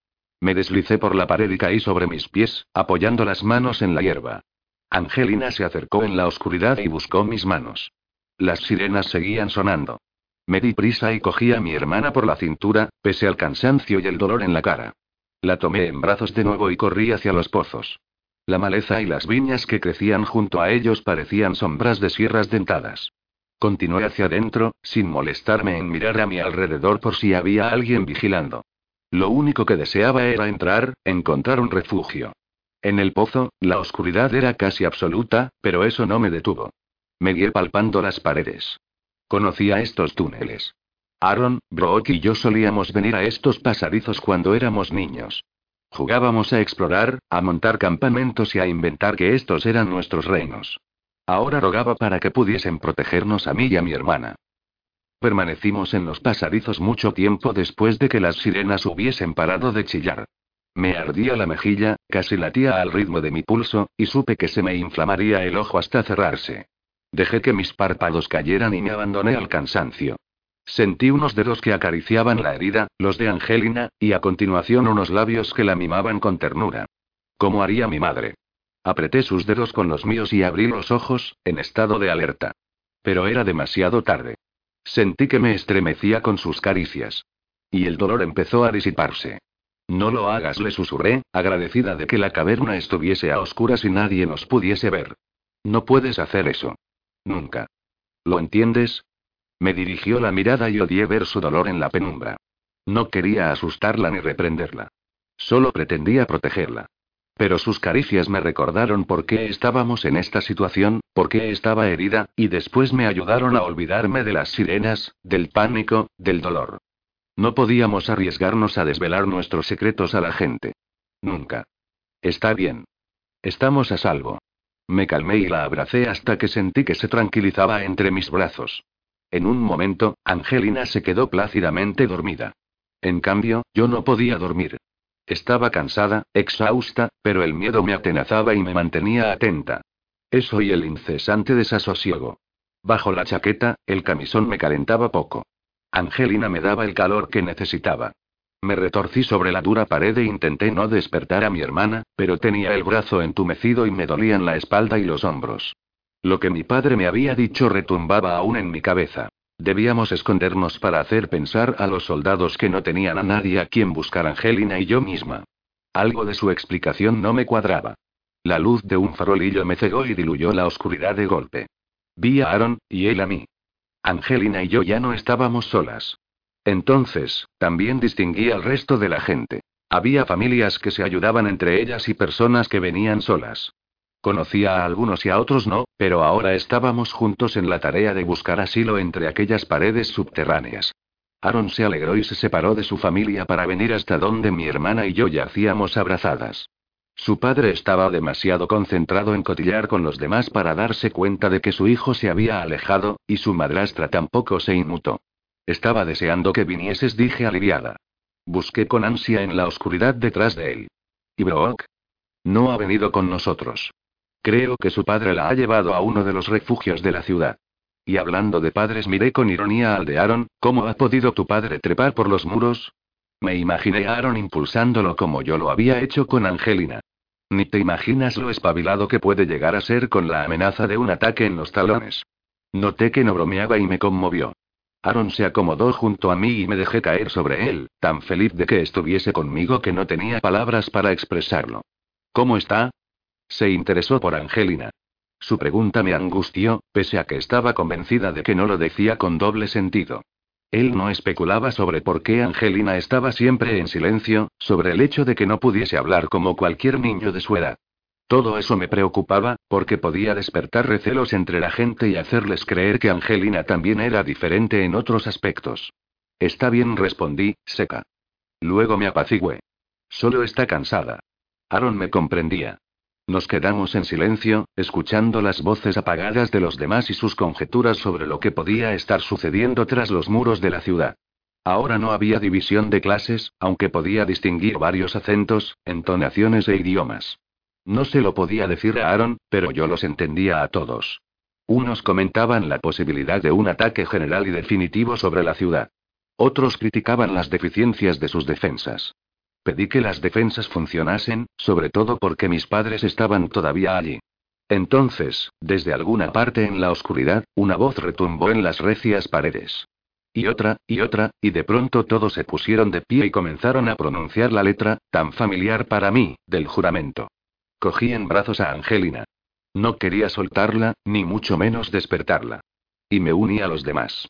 Me deslicé por la pared y caí sobre mis pies, apoyando las manos en la hierba. Angelina se acercó en la oscuridad y buscó mis manos. Las sirenas seguían sonando. Me di prisa y cogí a mi hermana por la cintura, pese al cansancio y el dolor en la cara. La tomé en brazos de nuevo y corrí hacia los pozos. La maleza y las viñas que crecían junto a ellos parecían sombras de sierras dentadas. Continué hacia adentro, sin molestarme en mirar a mi alrededor por si había alguien vigilando. Lo único que deseaba era entrar, encontrar un refugio. En el pozo, la oscuridad era casi absoluta, pero eso no me detuvo. Me guié palpando las paredes. Conocía estos túneles. Aaron, Brock y yo solíamos venir a estos pasadizos cuando éramos niños. Jugábamos a explorar, a montar campamentos y a inventar que estos eran nuestros reinos. Ahora rogaba para que pudiesen protegernos a mí y a mi hermana. Permanecimos en los pasadizos mucho tiempo después de que las sirenas hubiesen parado de chillar. Me ardía la mejilla, casi latía al ritmo de mi pulso, y supe que se me inflamaría el ojo hasta cerrarse. Dejé que mis párpados cayeran y me abandoné al cansancio. Sentí unos dedos que acariciaban la herida, los de Angelina, y a continuación unos labios que la mimaban con ternura. Como haría mi madre. Apreté sus dedos con los míos y abrí los ojos, en estado de alerta. Pero era demasiado tarde. Sentí que me estremecía con sus caricias. Y el dolor empezó a disiparse. No lo hagas, le susurré, agradecida de que la caverna estuviese a oscuras y nadie nos pudiese ver. No puedes hacer eso. Nunca. ¿Lo entiendes? Me dirigió la mirada y odié ver su dolor en la penumbra. No quería asustarla ni reprenderla. Solo pretendía protegerla. Pero sus caricias me recordaron por qué estábamos en esta situación, por qué estaba herida, y después me ayudaron a olvidarme de las sirenas, del pánico, del dolor. No podíamos arriesgarnos a desvelar nuestros secretos a la gente. Nunca. Está bien. Estamos a salvo. Me calmé y la abracé hasta que sentí que se tranquilizaba entre mis brazos. En un momento, Angelina se quedó plácidamente dormida. En cambio, yo no podía dormir. Estaba cansada, exhausta, pero el miedo me atenazaba y me mantenía atenta. Eso y el incesante desasosiego. Bajo la chaqueta, el camisón me calentaba poco. Angelina me daba el calor que necesitaba. Me retorcí sobre la dura pared e intenté no despertar a mi hermana, pero tenía el brazo entumecido y me dolían la espalda y los hombros. Lo que mi padre me había dicho retumbaba aún en mi cabeza. Debíamos escondernos para hacer pensar a los soldados que no tenían a nadie a quien buscar Angelina y yo misma. Algo de su explicación no me cuadraba. La luz de un farolillo me cegó y diluyó la oscuridad de golpe. Vi a Aaron, y él a mí. Angelina y yo ya no estábamos solas. Entonces, también distinguí al resto de la gente. Había familias que se ayudaban entre ellas y personas que venían solas. Conocía a algunos y a otros no, pero ahora estábamos juntos en la tarea de buscar asilo entre aquellas paredes subterráneas. Aaron se alegró y se separó de su familia para venir hasta donde mi hermana y yo yacíamos abrazadas. Su padre estaba demasiado concentrado en cotillar con los demás para darse cuenta de que su hijo se había alejado, y su madrastra tampoco se inmutó. Estaba deseando que vinieses, dije aliviada. Busqué con ansia en la oscuridad detrás de él. ¿Y Brock? No ha venido con nosotros. Creo que su padre la ha llevado a uno de los refugios de la ciudad. Y hablando de padres, miré con ironía al de Aaron, ¿cómo ha podido tu padre trepar por los muros? Me imaginé a Aaron impulsándolo como yo lo había hecho con Angelina. Ni te imaginas lo espabilado que puede llegar a ser con la amenaza de un ataque en los talones. Noté que no bromeaba y me conmovió. Aaron se acomodó junto a mí y me dejé caer sobre él, tan feliz de que estuviese conmigo que no tenía palabras para expresarlo. ¿Cómo está? Se interesó por Angelina. Su pregunta me angustió, pese a que estaba convencida de que no lo decía con doble sentido. Él no especulaba sobre por qué Angelina estaba siempre en silencio, sobre el hecho de que no pudiese hablar como cualquier niño de su edad. Todo eso me preocupaba, porque podía despertar recelos entre la gente y hacerles creer que Angelina también era diferente en otros aspectos. Está bien, respondí, seca. Luego me apacigué. Solo está cansada. Aaron me comprendía. Nos quedamos en silencio, escuchando las voces apagadas de los demás y sus conjeturas sobre lo que podía estar sucediendo tras los muros de la ciudad. Ahora no había división de clases, aunque podía distinguir varios acentos, entonaciones e idiomas. No se lo podía decir a Aaron, pero yo los entendía a todos. Unos comentaban la posibilidad de un ataque general y definitivo sobre la ciudad. Otros criticaban las deficiencias de sus defensas. Pedí que las defensas funcionasen, sobre todo porque mis padres estaban todavía allí. Entonces, desde alguna parte en la oscuridad, una voz retumbó en las recias paredes. Y otra, y otra, y de pronto todos se pusieron de pie y comenzaron a pronunciar la letra, tan familiar para mí, del juramento. Cogí en brazos a Angelina. No quería soltarla, ni mucho menos despertarla. Y me uní a los demás.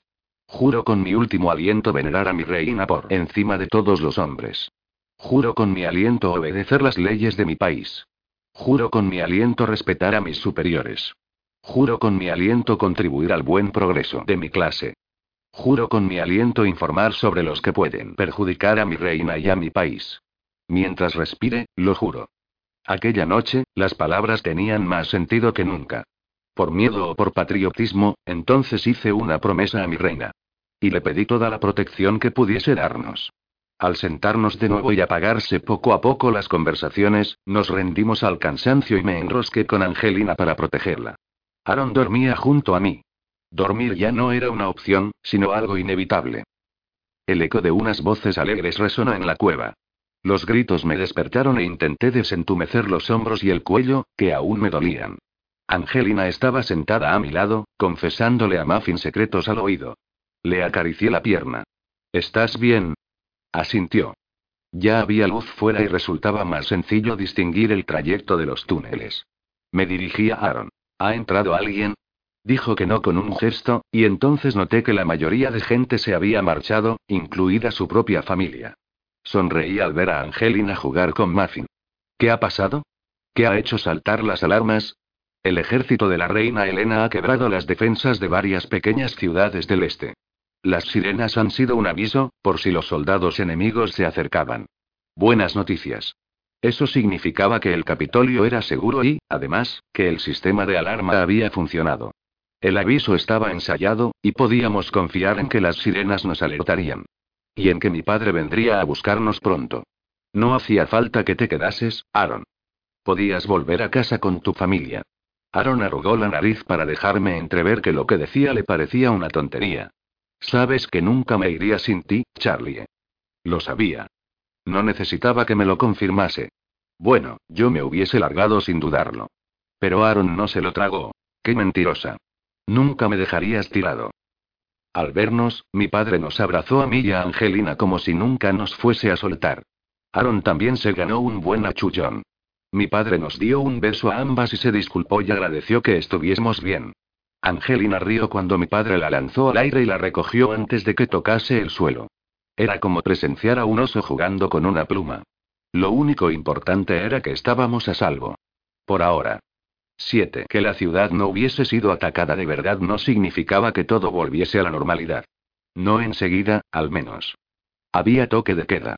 Juro con mi último aliento venerar a mi reina por encima de todos los hombres. Juro con mi aliento obedecer las leyes de mi país. Juro con mi aliento respetar a mis superiores. Juro con mi aliento contribuir al buen progreso de mi clase. Juro con mi aliento informar sobre los que pueden perjudicar a mi reina y a mi país. Mientras respire, lo juro. Aquella noche, las palabras tenían más sentido que nunca. Por miedo o por patriotismo, entonces hice una promesa a mi reina. Y le pedí toda la protección que pudiese darnos. Al sentarnos de nuevo y apagarse poco a poco las conversaciones, nos rendimos al cansancio y me enrosqué con Angelina para protegerla. Aaron dormía junto a mí. Dormir ya no era una opción, sino algo inevitable. El eco de unas voces alegres resonó en la cueva. Los gritos me despertaron e intenté desentumecer los hombros y el cuello, que aún me dolían. Angelina estaba sentada a mi lado, confesándole a Muffin secretos al oído. Le acaricié la pierna. ¿Estás bien? Asintió. Ya había luz fuera y resultaba más sencillo distinguir el trayecto de los túneles. Me dirigí a Aaron. ¿Ha entrado alguien? Dijo que no con un gesto, y entonces noté que la mayoría de gente se había marchado, incluida su propia familia. Sonreí al ver a Angelina jugar con Muffin. ¿Qué ha pasado? ¿Qué ha hecho saltar las alarmas? El ejército de la reina Elena ha quebrado las defensas de varias pequeñas ciudades del este. Las sirenas han sido un aviso, por si los soldados enemigos se acercaban. Buenas noticias. Eso significaba que el Capitolio era seguro y, además, que el sistema de alarma había funcionado. El aviso estaba ensayado, y podíamos confiar en que las sirenas nos alertarían. Y en que mi padre vendría a buscarnos pronto. No hacía falta que te quedases, Aaron. Podías volver a casa con tu familia. Aaron arrugó la nariz para dejarme entrever que lo que decía le parecía una tontería. Sabes que nunca me iría sin ti, Charlie. Lo sabía. No necesitaba que me lo confirmase. Bueno, yo me hubiese largado sin dudarlo. Pero Aaron no se lo tragó. Qué mentirosa. Nunca me dejarías tirado. Al vernos, mi padre nos abrazó a mí y a Angelina como si nunca nos fuese a soltar. Aaron también se ganó un buen achullón. Mi padre nos dio un beso a ambas y se disculpó y agradeció que estuviésemos bien. Angelina rió cuando mi padre la lanzó al aire y la recogió antes de que tocase el suelo. Era como presenciar a un oso jugando con una pluma. Lo único importante era que estábamos a salvo. Por ahora. 7. Que la ciudad no hubiese sido atacada de verdad no significaba que todo volviese a la normalidad. No enseguida, al menos. Había toque de queda.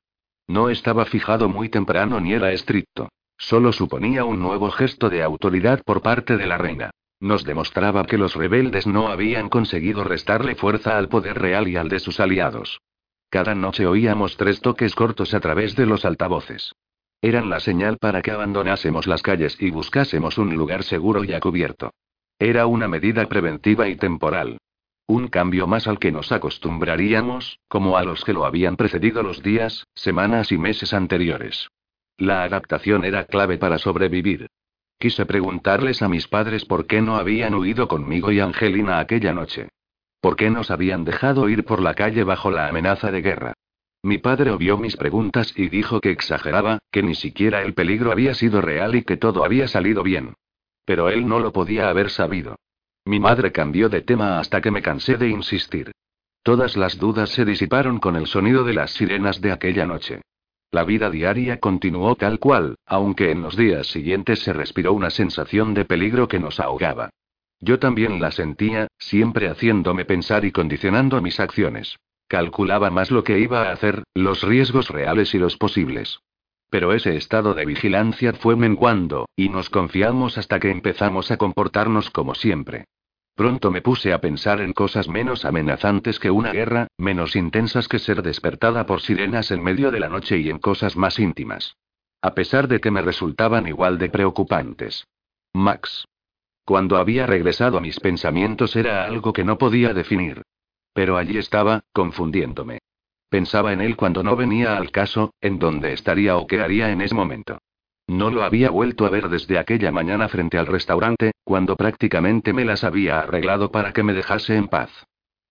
No estaba fijado muy temprano ni era estricto. Solo suponía un nuevo gesto de autoridad por parte de la reina. Nos demostraba que los rebeldes no habían conseguido restarle fuerza al poder real y al de sus aliados. Cada noche oíamos tres toques cortos a través de los altavoces. Eran la señal para que abandonásemos las calles y buscásemos un lugar seguro y a cubierto. Era una medida preventiva y temporal. Un cambio más al que nos acostumbraríamos, como a los que lo habían precedido los días, semanas y meses anteriores. La adaptación era clave para sobrevivir. Quise preguntarles a mis padres por qué no habían huido conmigo y Angelina aquella noche. ¿Por qué nos habían dejado ir por la calle bajo la amenaza de guerra? Mi padre obvió mis preguntas y dijo que exageraba, que ni siquiera el peligro había sido real y que todo había salido bien. Pero él no lo podía haber sabido. Mi madre cambió de tema hasta que me cansé de insistir. Todas las dudas se disiparon con el sonido de las sirenas de aquella noche. La vida diaria continuó tal cual, aunque en los días siguientes se respiró una sensación de peligro que nos ahogaba. Yo también la sentía, siempre haciéndome pensar y condicionando mis acciones. Calculaba más lo que iba a hacer, los riesgos reales y los posibles. Pero ese estado de vigilancia fue menguando, y nos confiamos hasta que empezamos a comportarnos como siempre. Pronto me puse a pensar en cosas menos amenazantes que una guerra, menos intensas que ser despertada por sirenas en medio de la noche y en cosas más íntimas. A pesar de que me resultaban igual de preocupantes. Max. Cuando había regresado a mis pensamientos era algo que no podía definir. Pero allí estaba, confundiéndome. Pensaba en él cuando no venía al caso, en dónde estaría o qué haría en ese momento. No lo había vuelto a ver desde aquella mañana frente al restaurante, cuando prácticamente me las había arreglado para que me dejase en paz.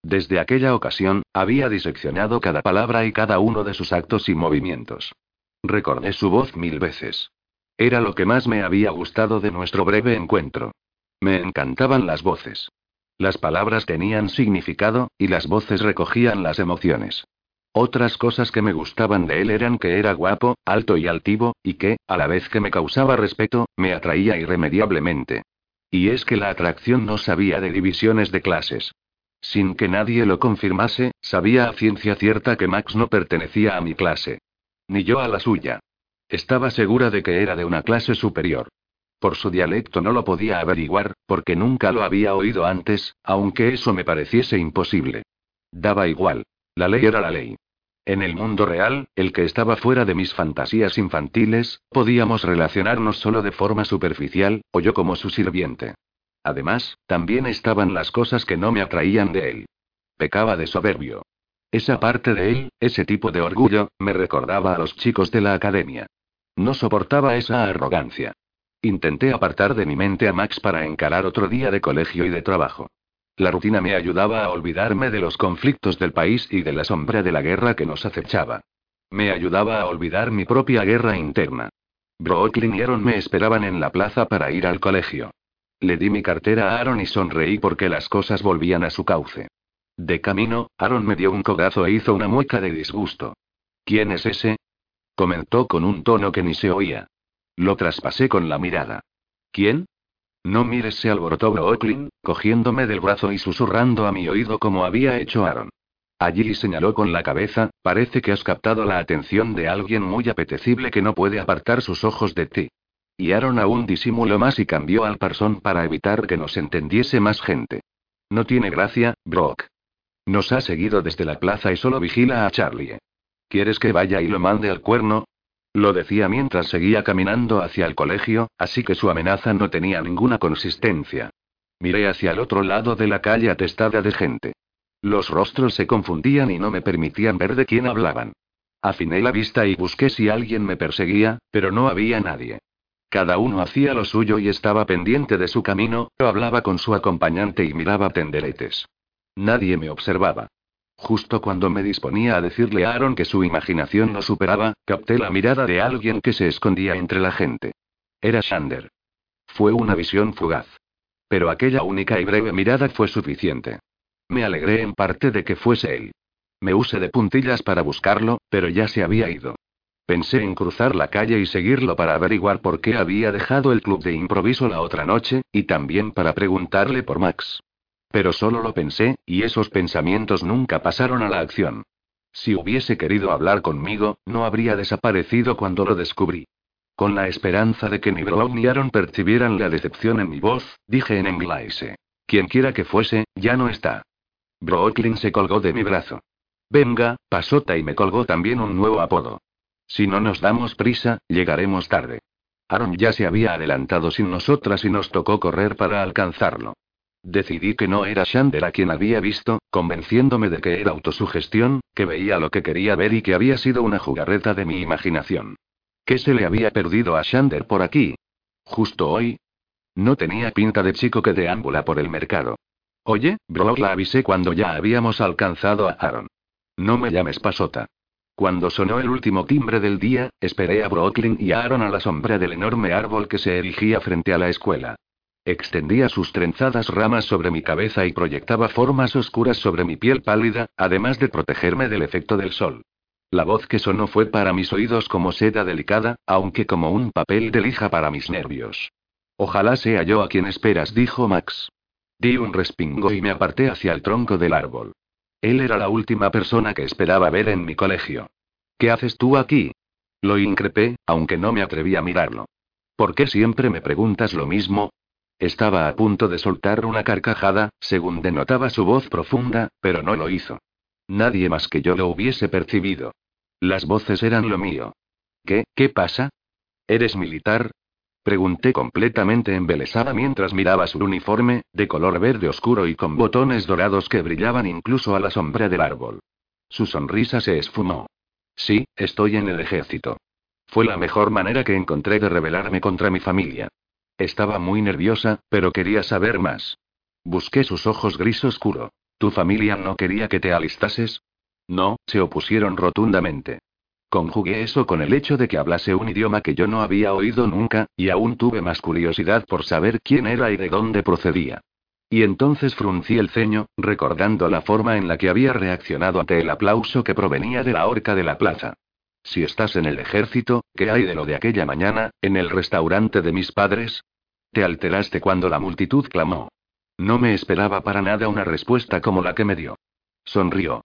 Desde aquella ocasión, había diseccionado cada palabra y cada uno de sus actos y movimientos. Recordé su voz mil veces. Era lo que más me había gustado de nuestro breve encuentro. Me encantaban las voces. Las palabras tenían significado, y las voces recogían las emociones. Otras cosas que me gustaban de él eran que era guapo, alto y altivo, y que, a la vez que me causaba respeto, me atraía irremediablemente. Y es que la atracción no sabía de divisiones de clases. Sin que nadie lo confirmase, sabía a ciencia cierta que Max no pertenecía a mi clase. Ni yo a la suya. Estaba segura de que era de una clase superior. Por su dialecto no lo podía averiguar, porque nunca lo había oído antes, aunque eso me pareciese imposible. Daba igual. La ley era la ley. En el mundo real, el que estaba fuera de mis fantasías infantiles, podíamos relacionarnos solo de forma superficial, o yo como su sirviente. Además, también estaban las cosas que no me atraían de él. Pecaba de soberbio. Esa parte de él, ese tipo de orgullo, me recordaba a los chicos de la academia. No soportaba esa arrogancia. Intenté apartar de mi mente a Max para encarar otro día de colegio y de trabajo. La rutina me ayudaba a olvidarme de los conflictos del país y de la sombra de la guerra que nos acechaba. Me ayudaba a olvidar mi propia guerra interna. Brooklyn y Aaron me esperaban en la plaza para ir al colegio. Le di mi cartera a Aaron y sonreí porque las cosas volvían a su cauce. De camino, Aaron me dio un codazo e hizo una mueca de disgusto. ¿Quién es ese? comentó con un tono que ni se oía. Lo traspasé con la mirada. ¿Quién? No mires, se alborotó Brooklyn, cogiéndome del brazo y susurrando a mi oído como había hecho Aaron. Allí señaló con la cabeza, parece que has captado la atención de alguien muy apetecible que no puede apartar sus ojos de ti. Y Aaron aún disimuló más y cambió al parsón para evitar que nos entendiese más gente. No tiene gracia, Brock. Nos ha seguido desde la plaza y solo vigila a Charlie. ¿Quieres que vaya y lo mande al cuerno? Lo decía mientras seguía caminando hacia el colegio, así que su amenaza no tenía ninguna consistencia. Miré hacia el otro lado de la calle atestada de gente. Los rostros se confundían y no me permitían ver de quién hablaban. Afiné la vista y busqué si alguien me perseguía, pero no había nadie. Cada uno hacía lo suyo y estaba pendiente de su camino, o hablaba con su acompañante y miraba tenderetes. Nadie me observaba. Justo cuando me disponía a decirle a Aaron que su imaginación no superaba, capté la mirada de alguien que se escondía entre la gente. Era Shander. Fue una visión fugaz. Pero aquella única y breve mirada fue suficiente. Me alegré en parte de que fuese él. Me usé de puntillas para buscarlo, pero ya se había ido. Pensé en cruzar la calle y seguirlo para averiguar por qué había dejado el club de improviso la otra noche, y también para preguntarle por Max. Pero solo lo pensé, y esos pensamientos nunca pasaron a la acción. Si hubiese querido hablar conmigo, no habría desaparecido cuando lo descubrí. Con la esperanza de que ni Brown ni Aaron percibieran la decepción en mi voz, dije en inglés. Quien quiera que fuese, ya no está. Brooklyn se colgó de mi brazo. Venga, pasota y me colgó también un nuevo apodo. Si no nos damos prisa, llegaremos tarde. Aaron ya se había adelantado sin nosotras y nos tocó correr para alcanzarlo. Decidí que no era Shander a quien había visto, convenciéndome de que era autosugestión, que veía lo que quería ver y que había sido una jugarreta de mi imaginación. ¿Qué se le había perdido a Shander por aquí? Justo hoy. No tenía pinta de chico que deambula por el mercado. Oye, Brock la avisé cuando ya habíamos alcanzado a Aaron. No me llames pasota. Cuando sonó el último timbre del día, esperé a Brooklyn y a Aaron a la sombra del enorme árbol que se erigía frente a la escuela. Extendía sus trenzadas ramas sobre mi cabeza y proyectaba formas oscuras sobre mi piel pálida, además de protegerme del efecto del sol. La voz que sonó fue para mis oídos como seda delicada, aunque como un papel de lija para mis nervios. Ojalá sea yo a quien esperas, dijo Max. Di un respingo y me aparté hacia el tronco del árbol. Él era la última persona que esperaba ver en mi colegio. ¿Qué haces tú aquí? Lo increpé, aunque no me atreví a mirarlo. ¿Por qué siempre me preguntas lo mismo? Estaba a punto de soltar una carcajada, según denotaba su voz profunda, pero no lo hizo. Nadie más que yo lo hubiese percibido. Las voces eran lo mío. ¿Qué, qué pasa? ¿Eres militar? Pregunté completamente embelesada mientras miraba su uniforme, de color verde oscuro y con botones dorados que brillaban incluso a la sombra del árbol. Su sonrisa se esfumó. Sí, estoy en el ejército. Fue la mejor manera que encontré de rebelarme contra mi familia. Estaba muy nerviosa, pero quería saber más. Busqué sus ojos gris oscuro. ¿Tu familia no quería que te alistases? No, se opusieron rotundamente. Conjugué eso con el hecho de que hablase un idioma que yo no había oído nunca, y aún tuve más curiosidad por saber quién era y de dónde procedía. Y entonces fruncí el ceño, recordando la forma en la que había reaccionado ante el aplauso que provenía de la horca de la plaza. Si estás en el ejército, ¿qué hay de lo de aquella mañana, en el restaurante de mis padres? Te alteraste cuando la multitud clamó. No me esperaba para nada una respuesta como la que me dio. Sonrió.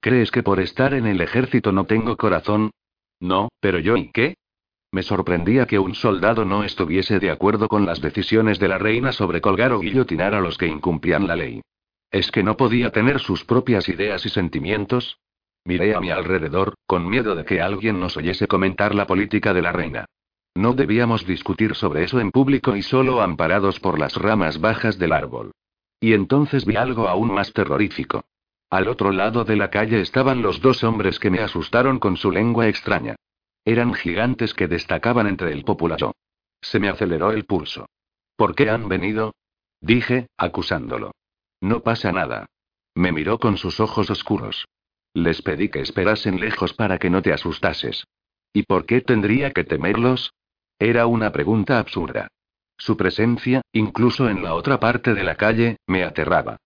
¿Crees que por estar en el ejército no tengo corazón? No, pero yo ¿y qué? Me sorprendía que un soldado no estuviese de acuerdo con las decisiones de la reina sobre colgar o guillotinar a los que incumplían la ley. ¿Es que no podía tener sus propias ideas y sentimientos? Miré a mi alrededor, con miedo de que alguien nos oyese comentar la política de la reina. No debíamos discutir sobre eso en público y solo amparados por las ramas bajas del árbol. Y entonces vi algo aún más terrorífico. Al otro lado de la calle estaban los dos hombres que me asustaron con su lengua extraña. Eran gigantes que destacaban entre el populacho. Se me aceleró el pulso. ¿Por qué han venido? Dije, acusándolo. No pasa nada. Me miró con sus ojos oscuros. Les pedí que esperasen lejos para que no te asustases. ¿Y por qué tendría que temerlos? Era una pregunta absurda. Su presencia, incluso en la otra parte de la calle, me aterraba.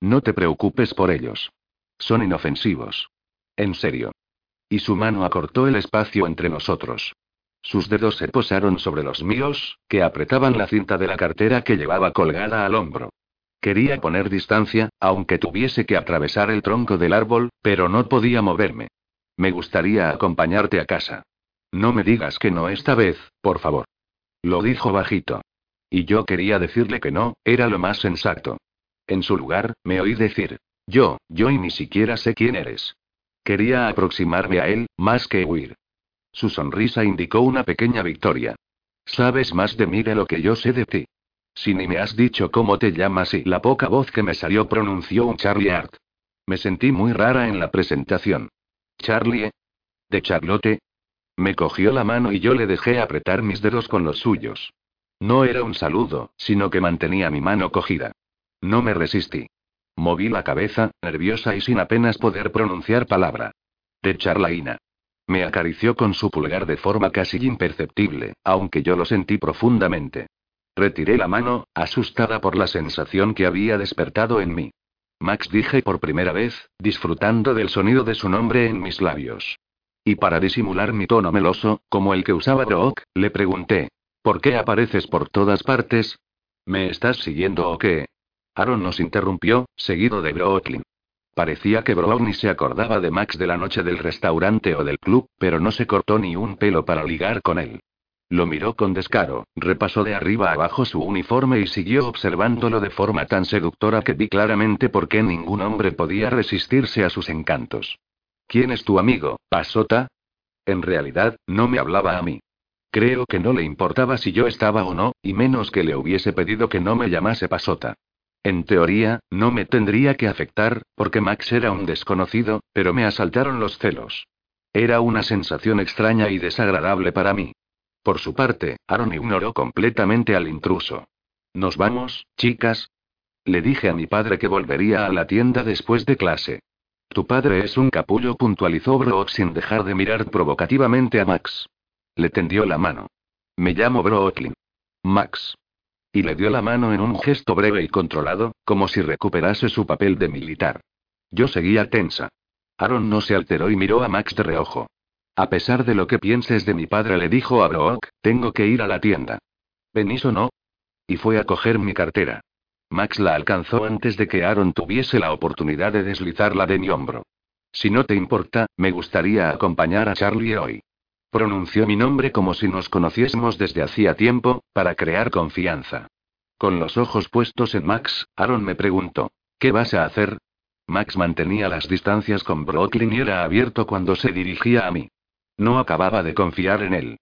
No te preocupes por ellos. Son inofensivos. En serio. Y su mano acortó el espacio entre nosotros. Sus dedos se posaron sobre los míos, que apretaban la cinta de la cartera que llevaba colgada al hombro. Quería poner distancia, aunque tuviese que atravesar el tronco del árbol, pero no podía moverme. Me gustaría acompañarte a casa. No me digas que no esta vez, por favor. Lo dijo bajito. Y yo quería decirle que no, era lo más sensato. En su lugar, me oí decir, yo, yo y ni siquiera sé quién eres. Quería aproximarme a él, más que huir. Su sonrisa indicó una pequeña victoria. Sabes más de mí de lo que yo sé de ti. Si ni me has dicho cómo te llamas y la poca voz que me salió pronunció un Charlie Art. Me sentí muy rara en la presentación. Charlie. ¿De Charlotte? Me cogió la mano y yo le dejé apretar mis dedos con los suyos. No era un saludo, sino que mantenía mi mano cogida. No me resistí. Moví la cabeza, nerviosa y sin apenas poder pronunciar palabra. De Charlaina. Me acarició con su pulgar de forma casi imperceptible, aunque yo lo sentí profundamente. Retiré la mano, asustada por la sensación que había despertado en mí. Max dije por primera vez, disfrutando del sonido de su nombre en mis labios. Y para disimular mi tono meloso, como el que usaba Brock, le pregunté: ¿Por qué apareces por todas partes? ¿Me estás siguiendo o qué? Aaron nos interrumpió, seguido de Brooklyn. Parecía que Brownie se acordaba de Max de la noche del restaurante o del club, pero no se cortó ni un pelo para ligar con él. Lo miró con descaro, repasó de arriba abajo su uniforme y siguió observándolo de forma tan seductora que vi claramente por qué ningún hombre podía resistirse a sus encantos. ¿Quién es tu amigo, Pasota? En realidad, no me hablaba a mí. Creo que no le importaba si yo estaba o no, y menos que le hubiese pedido que no me llamase Pasota. En teoría, no me tendría que afectar, porque Max era un desconocido, pero me asaltaron los celos. Era una sensación extraña y desagradable para mí. Por su parte, Aaron ignoró completamente al intruso. ¿Nos vamos, chicas? Le dije a mi padre que volvería a la tienda después de clase. Tu padre es un capullo, puntualizó Brock sin dejar de mirar provocativamente a Max. Le tendió la mano. Me llamo Brooklyn. Max y le dio la mano en un gesto breve y controlado, como si recuperase su papel de militar. Yo seguía tensa. Aaron no se alteró y miró a Max de reojo. A pesar de lo que pienses de mi padre, le dijo a Brock, tengo que ir a la tienda. ¿Venís o no? Y fue a coger mi cartera. Max la alcanzó antes de que Aaron tuviese la oportunidad de deslizarla de mi hombro. Si no te importa, me gustaría acompañar a Charlie hoy. Pronunció mi nombre como si nos conociésemos desde hacía tiempo, para crear confianza. Con los ojos puestos en Max, Aaron me preguntó, ¿qué vas a hacer? Max mantenía las distancias con Brooklyn y era abierto cuando se dirigía a mí. No acababa de confiar en él.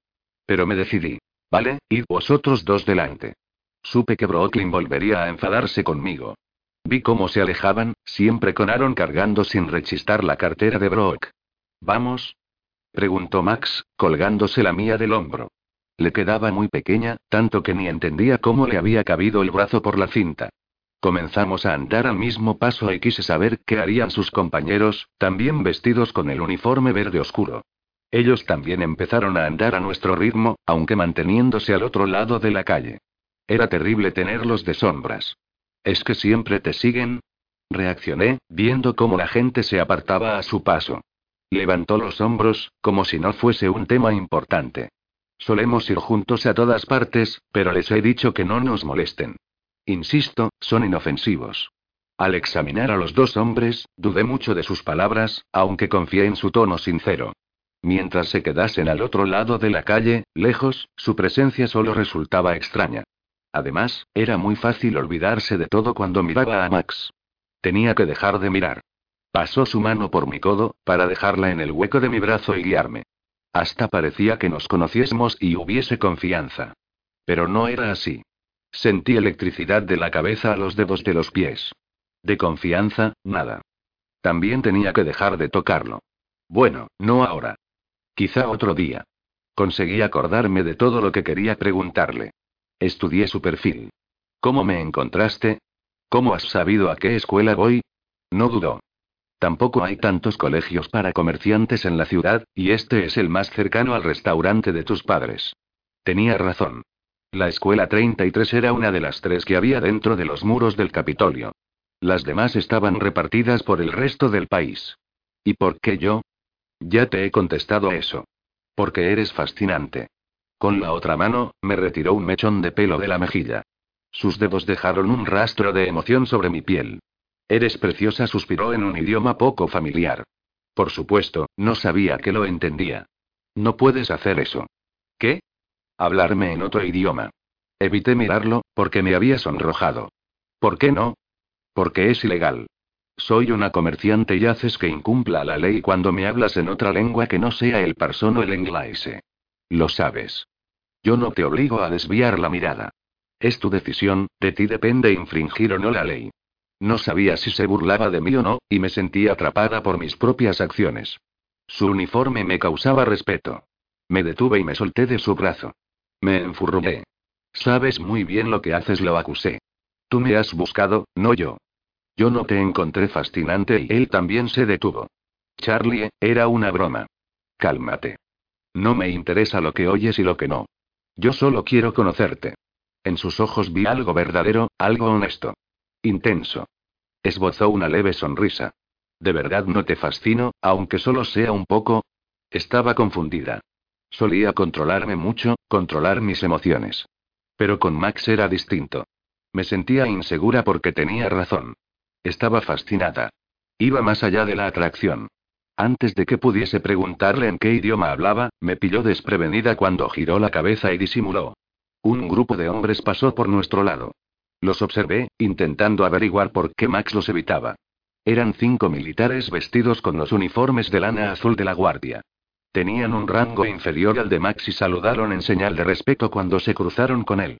Pero me decidí. Vale, id vosotros dos delante. Supe que Brooklyn volvería a enfadarse conmigo. Vi cómo se alejaban, siempre con Aaron cargando sin rechistar la cartera de Brock. Vamos, Preguntó Max, colgándose la mía del hombro. Le quedaba muy pequeña, tanto que ni entendía cómo le había cabido el brazo por la cinta. Comenzamos a andar al mismo paso y quise saber qué harían sus compañeros, también vestidos con el uniforme verde oscuro. Ellos también empezaron a andar a nuestro ritmo, aunque manteniéndose al otro lado de la calle. Era terrible tenerlos de sombras. ¿Es que siempre te siguen? Reaccioné, viendo cómo la gente se apartaba a su paso. Levantó los hombros, como si no fuese un tema importante. Solemos ir juntos a todas partes, pero les he dicho que no nos molesten. Insisto, son inofensivos. Al examinar a los dos hombres, dudé mucho de sus palabras, aunque confié en su tono sincero. Mientras se quedasen al otro lado de la calle, lejos, su presencia solo resultaba extraña. Además, era muy fácil olvidarse de todo cuando miraba a Max. Tenía que dejar de mirar. Pasó su mano por mi codo, para dejarla en el hueco de mi brazo y guiarme. Hasta parecía que nos conociésemos y hubiese confianza. Pero no era así. Sentí electricidad de la cabeza a los dedos de los pies. De confianza, nada. También tenía que dejar de tocarlo. Bueno, no ahora. Quizá otro día. Conseguí acordarme de todo lo que quería preguntarle. Estudié su perfil. ¿Cómo me encontraste? ¿Cómo has sabido a qué escuela voy? No dudó. Tampoco hay tantos colegios para comerciantes en la ciudad, y este es el más cercano al restaurante de tus padres. Tenía razón. La escuela 33 era una de las tres que había dentro de los muros del Capitolio. Las demás estaban repartidas por el resto del país. ¿Y por qué yo? Ya te he contestado eso. Porque eres fascinante. Con la otra mano, me retiró un mechón de pelo de la mejilla. Sus dedos dejaron un rastro de emoción sobre mi piel. Eres preciosa, suspiró en un idioma poco familiar. Por supuesto, no sabía que lo entendía. No puedes hacer eso. ¿Qué? Hablarme en otro idioma. Evité mirarlo, porque me había sonrojado. ¿Por qué no? Porque es ilegal. Soy una comerciante y haces que incumpla la ley cuando me hablas en otra lengua que no sea el parson o el inglés. Lo sabes. Yo no te obligo a desviar la mirada. Es tu decisión, de ti depende infringir o no la ley. No sabía si se burlaba de mí o no, y me sentía atrapada por mis propias acciones. Su uniforme me causaba respeto. Me detuve y me solté de su brazo. Me enfurruñé. Sabes muy bien lo que haces, lo acusé. Tú me has buscado, no yo. Yo no te encontré fascinante y él también se detuvo. Charlie, era una broma. Cálmate. No me interesa lo que oyes y lo que no. Yo solo quiero conocerte. En sus ojos vi algo verdadero, algo honesto. Intenso. Esbozó una leve sonrisa. ¿De verdad no te fascino, aunque solo sea un poco? Estaba confundida. Solía controlarme mucho, controlar mis emociones. Pero con Max era distinto. Me sentía insegura porque tenía razón. Estaba fascinada. Iba más allá de la atracción. Antes de que pudiese preguntarle en qué idioma hablaba, me pilló desprevenida cuando giró la cabeza y disimuló. Un grupo de hombres pasó por nuestro lado. Los observé, intentando averiguar por qué Max los evitaba. Eran cinco militares vestidos con los uniformes de lana azul de la Guardia. Tenían un rango inferior al de Max y saludaron en señal de respeto cuando se cruzaron con él.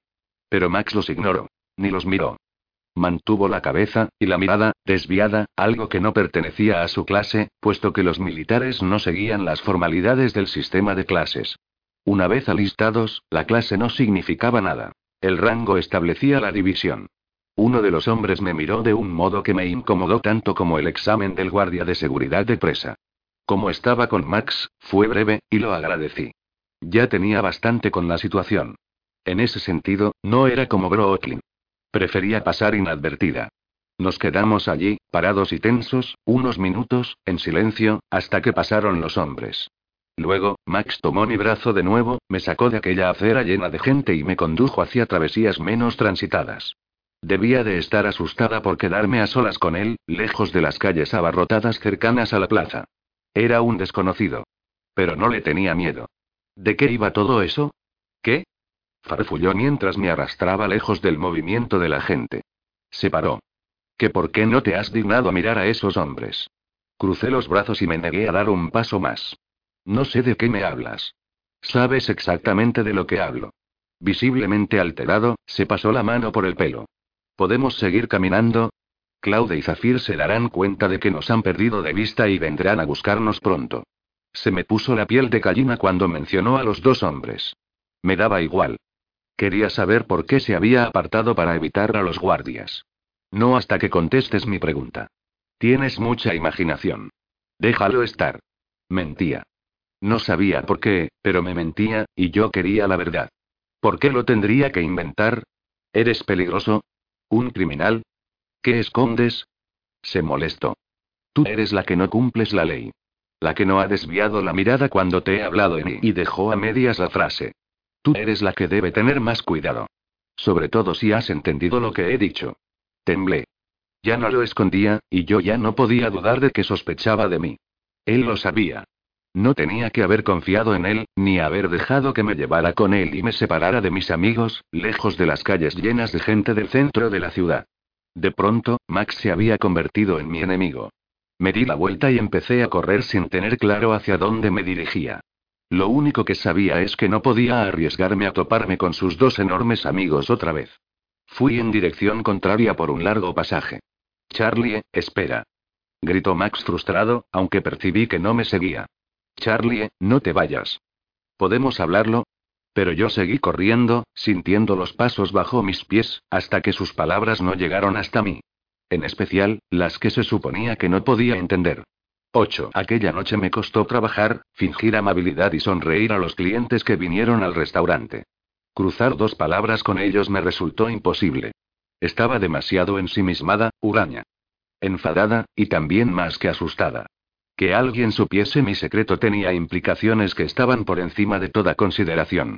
Pero Max los ignoró. Ni los miró. Mantuvo la cabeza, y la mirada, desviada, algo que no pertenecía a su clase, puesto que los militares no seguían las formalidades del sistema de clases. Una vez alistados, la clase no significaba nada. El rango establecía la división. Uno de los hombres me miró de un modo que me incomodó tanto como el examen del guardia de seguridad de presa. Como estaba con Max, fue breve, y lo agradecí. Ya tenía bastante con la situación. En ese sentido, no era como Brooklyn. Prefería pasar inadvertida. Nos quedamos allí, parados y tensos, unos minutos, en silencio, hasta que pasaron los hombres. Luego, Max tomó mi brazo de nuevo, me sacó de aquella acera llena de gente y me condujo hacia travesías menos transitadas. Debía de estar asustada por quedarme a solas con él, lejos de las calles abarrotadas cercanas a la plaza. Era un desconocido. Pero no le tenía miedo. ¿De qué iba todo eso? ¿Qué? Farfulló mientras me arrastraba lejos del movimiento de la gente. Se paró. ¿Que por qué no te has dignado a mirar a esos hombres? Crucé los brazos y me negué a dar un paso más. No sé de qué me hablas. Sabes exactamente de lo que hablo. Visiblemente alterado, se pasó la mano por el pelo. ¿Podemos seguir caminando? Claude y Zafir se darán cuenta de que nos han perdido de vista y vendrán a buscarnos pronto. Se me puso la piel de gallina cuando mencionó a los dos hombres. Me daba igual. Quería saber por qué se había apartado para evitar a los guardias. No hasta que contestes mi pregunta. Tienes mucha imaginación. Déjalo estar. Mentía. No sabía por qué, pero me mentía, y yo quería la verdad. ¿Por qué lo tendría que inventar? ¿Eres peligroso? ¿Un criminal? ¿Qué escondes? Se molestó. Tú eres la que no cumples la ley. La que no ha desviado la mirada cuando te he hablado en y dejó a medias la frase. Tú eres la que debe tener más cuidado. Sobre todo si has entendido lo que he dicho. Temblé. Ya no lo escondía, y yo ya no podía dudar de que sospechaba de mí. Él lo sabía. No tenía que haber confiado en él, ni haber dejado que me llevara con él y me separara de mis amigos, lejos de las calles llenas de gente del centro de la ciudad. De pronto, Max se había convertido en mi enemigo. Me di la vuelta y empecé a correr sin tener claro hacia dónde me dirigía. Lo único que sabía es que no podía arriesgarme a toparme con sus dos enormes amigos otra vez. Fui en dirección contraria por un largo pasaje. Charlie, espera. Gritó Max frustrado, aunque percibí que no me seguía. Charlie, no te vayas. ¿Podemos hablarlo? Pero yo seguí corriendo, sintiendo los pasos bajo mis pies, hasta que sus palabras no llegaron hasta mí. En especial, las que se suponía que no podía entender. 8. Aquella noche me costó trabajar, fingir amabilidad y sonreír a los clientes que vinieron al restaurante. Cruzar dos palabras con ellos me resultó imposible. Estaba demasiado ensimismada, huraña. Enfadada, y también más que asustada. Que alguien supiese mi secreto tenía implicaciones que estaban por encima de toda consideración.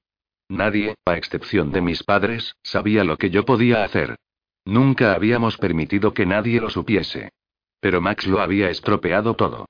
Nadie, a excepción de mis padres, sabía lo que yo podía hacer. Nunca habíamos permitido que nadie lo supiese. Pero Max lo había estropeado todo.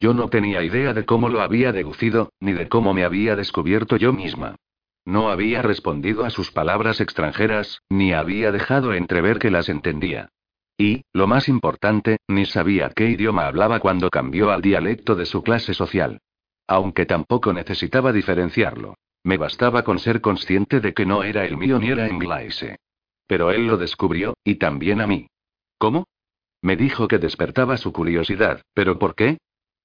Yo no tenía idea de cómo lo había deducido, ni de cómo me había descubierto yo misma. No había respondido a sus palabras extranjeras, ni había dejado entrever que las entendía. Y, lo más importante, ni sabía qué idioma hablaba cuando cambió al dialecto de su clase social. Aunque tampoco necesitaba diferenciarlo. Me bastaba con ser consciente de que no era el mío ni era inglés. Pero él lo descubrió, y también a mí. ¿Cómo? Me dijo que despertaba su curiosidad, pero ¿por qué?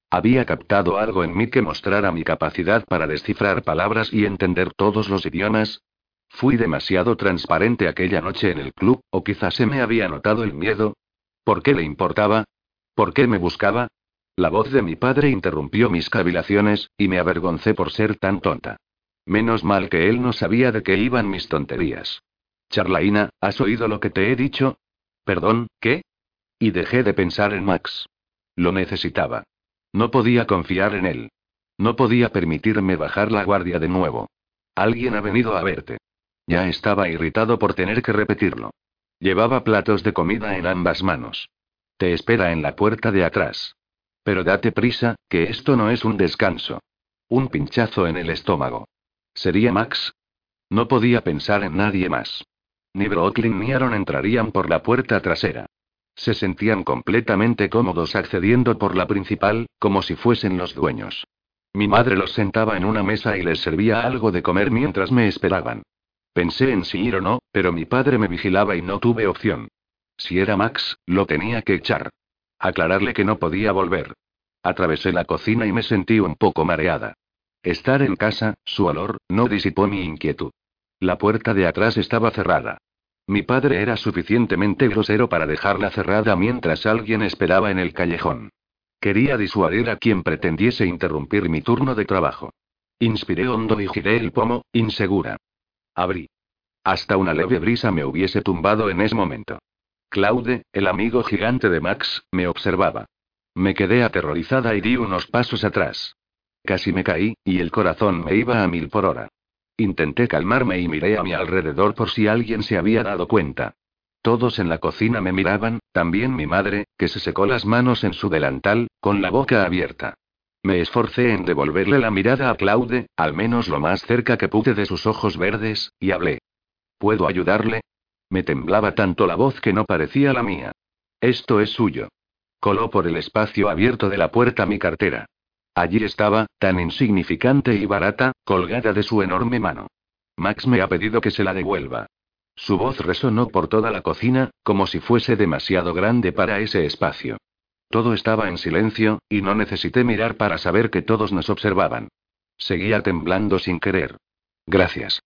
Había captado algo en mí que mostrara mi capacidad para descifrar palabras y entender todos los idiomas. Fui demasiado transparente aquella noche en el club, o quizás se me había notado el miedo. ¿Por qué le importaba? ¿Por qué me buscaba? La voz de mi padre interrumpió mis cavilaciones, y me avergoncé por ser tan tonta. Menos mal que él no sabía de qué iban mis tonterías. Charlaina, ¿has oído lo que te he dicho? Perdón, ¿qué? Y dejé de pensar en Max. Lo necesitaba. No podía confiar en él. No podía permitirme bajar la guardia de nuevo. Alguien ha venido a verte. Ya estaba irritado por tener que repetirlo. Llevaba platos de comida en ambas manos. Te espera en la puerta de atrás. Pero date prisa, que esto no es un descanso. Un pinchazo en el estómago. ¿Sería Max? No podía pensar en nadie más. Ni Brooklyn ni Aaron entrarían por la puerta trasera. Se sentían completamente cómodos accediendo por la principal, como si fuesen los dueños. Mi madre los sentaba en una mesa y les servía algo de comer mientras me esperaban. Pensé en si ir o no, pero mi padre me vigilaba y no tuve opción. Si era Max, lo tenía que echar. Aclararle que no podía volver. Atravesé la cocina y me sentí un poco mareada. Estar en casa, su olor, no disipó mi inquietud. La puerta de atrás estaba cerrada. Mi padre era suficientemente grosero para dejarla cerrada mientras alguien esperaba en el callejón. Quería disuadir a quien pretendiese interrumpir mi turno de trabajo. Inspiré hondo y giré el pomo, insegura. Abrí. Hasta una leve brisa me hubiese tumbado en ese momento. Claude, el amigo gigante de Max, me observaba. Me quedé aterrorizada y di unos pasos atrás. Casi me caí, y el corazón me iba a mil por hora. Intenté calmarme y miré a mi alrededor por si alguien se había dado cuenta. Todos en la cocina me miraban, también mi madre, que se secó las manos en su delantal, con la boca abierta. Me esforcé en devolverle la mirada a Claude, al menos lo más cerca que pude de sus ojos verdes, y hablé. ¿Puedo ayudarle? Me temblaba tanto la voz que no parecía la mía. Esto es suyo. Coló por el espacio abierto de la puerta mi cartera. Allí estaba, tan insignificante y barata, colgada de su enorme mano. Max me ha pedido que se la devuelva. Su voz resonó por toda la cocina, como si fuese demasiado grande para ese espacio. Todo estaba en silencio, y no necesité mirar para saber que todos nos observaban. Seguía temblando sin querer. Gracias.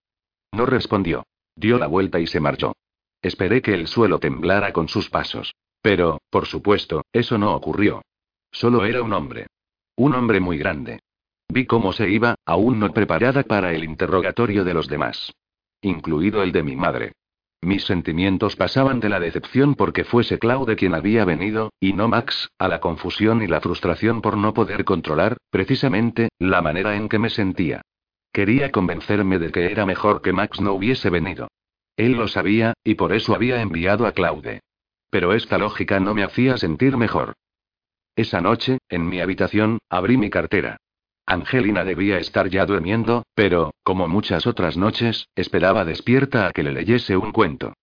No respondió. Dio la vuelta y se marchó. Esperé que el suelo temblara con sus pasos. Pero, por supuesto, eso no ocurrió. Solo era un hombre. Un hombre muy grande. Vi cómo se iba, aún no preparada para el interrogatorio de los demás. Incluido el de mi madre. Mis sentimientos pasaban de la decepción porque fuese Claude quien había venido, y no Max, a la confusión y la frustración por no poder controlar, precisamente, la manera en que me sentía. Quería convencerme de que era mejor que Max no hubiese venido. Él lo sabía, y por eso había enviado a Claude. Pero esta lógica no me hacía sentir mejor. Esa noche, en mi habitación, abrí mi cartera. Angelina debía estar ya durmiendo, pero, como muchas otras noches, esperaba despierta a que le leyese un cuento.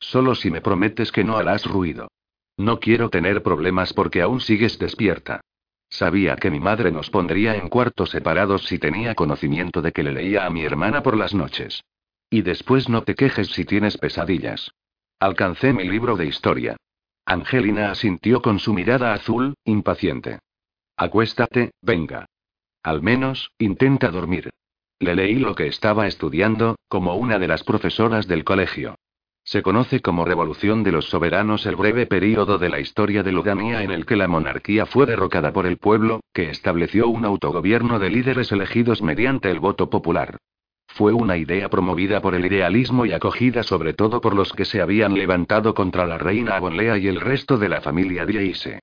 Solo si me prometes que no harás ruido. No quiero tener problemas porque aún sigues despierta. Sabía que mi madre nos pondría en cuartos separados si tenía conocimiento de que le leía a mi hermana por las noches. Y después no te quejes si tienes pesadillas. Alcancé mi libro de historia. Angelina asintió con su mirada azul, impaciente. Acuéstate, venga. Al menos, intenta dormir. Le leí lo que estaba estudiando, como una de las profesoras del colegio. Se conoce como Revolución de los Soberanos el breve período de la historia de Ludania en el que la monarquía fue derrocada por el pueblo, que estableció un autogobierno de líderes elegidos mediante el voto popular. Fue una idea promovida por el idealismo y acogida sobre todo por los que se habían levantado contra la reina Abonlea y el resto de la familia Dieise.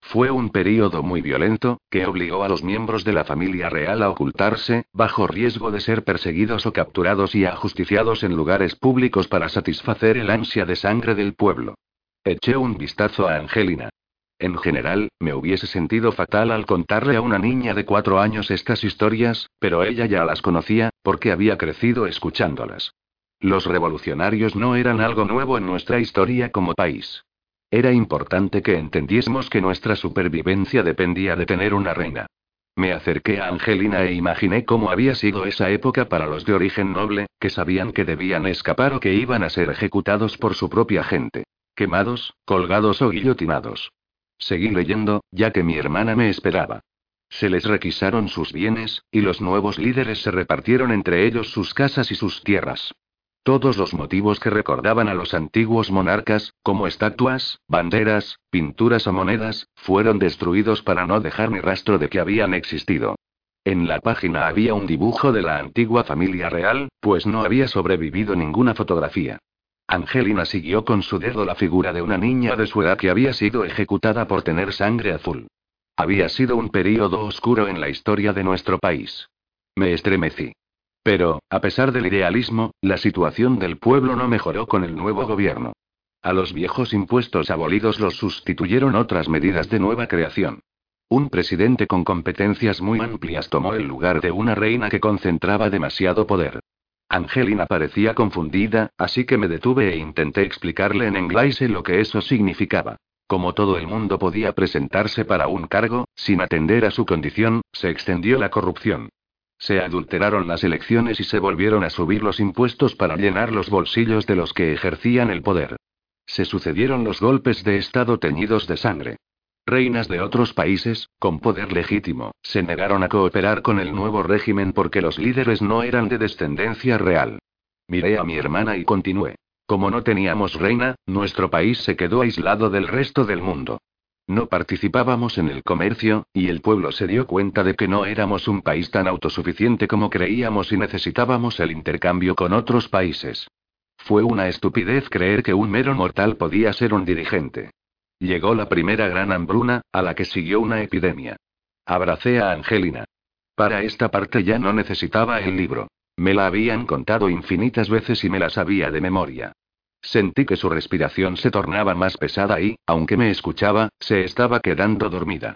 Fue un período muy violento, que obligó a los miembros de la familia real a ocultarse, bajo riesgo de ser perseguidos o capturados y ajusticiados en lugares públicos para satisfacer el ansia de sangre del pueblo. Eché un vistazo a Angelina. En general, me hubiese sentido fatal al contarle a una niña de cuatro años estas historias, pero ella ya las conocía, porque había crecido escuchándolas. Los revolucionarios no eran algo nuevo en nuestra historia como país. Era importante que entendiésemos que nuestra supervivencia dependía de tener una reina. Me acerqué a Angelina e imaginé cómo había sido esa época para los de origen noble, que sabían que debían escapar o que iban a ser ejecutados por su propia gente. Quemados, colgados o guillotinados. Seguí leyendo, ya que mi hermana me esperaba. Se les requisaron sus bienes, y los nuevos líderes se repartieron entre ellos sus casas y sus tierras. Todos los motivos que recordaban a los antiguos monarcas, como estatuas, banderas, pinturas o monedas, fueron destruidos para no dejar ni rastro de que habían existido. En la página había un dibujo de la antigua familia real, pues no había sobrevivido ninguna fotografía. Angelina siguió con su dedo la figura de una niña de su edad que había sido ejecutada por tener sangre azul. Había sido un período oscuro en la historia de nuestro país. Me estremecí. Pero, a pesar del idealismo, la situación del pueblo no mejoró con el nuevo gobierno. A los viejos impuestos abolidos los sustituyeron otras medidas de nueva creación. Un presidente con competencias muy amplias tomó el lugar de una reina que concentraba demasiado poder. Angelina parecía confundida, así que me detuve e intenté explicarle en inglés lo que eso significaba. Como todo el mundo podía presentarse para un cargo, sin atender a su condición, se extendió la corrupción. Se adulteraron las elecciones y se volvieron a subir los impuestos para llenar los bolsillos de los que ejercían el poder. Se sucedieron los golpes de Estado teñidos de sangre. Reinas de otros países, con poder legítimo, se negaron a cooperar con el nuevo régimen porque los líderes no eran de descendencia real. Miré a mi hermana y continué. Como no teníamos reina, nuestro país se quedó aislado del resto del mundo. No participábamos en el comercio, y el pueblo se dio cuenta de que no éramos un país tan autosuficiente como creíamos y necesitábamos el intercambio con otros países. Fue una estupidez creer que un mero mortal podía ser un dirigente. Llegó la primera gran hambruna, a la que siguió una epidemia. Abracé a Angelina. Para esta parte ya no necesitaba el libro. Me la habían contado infinitas veces y me la sabía de memoria. Sentí que su respiración se tornaba más pesada y, aunque me escuchaba, se estaba quedando dormida.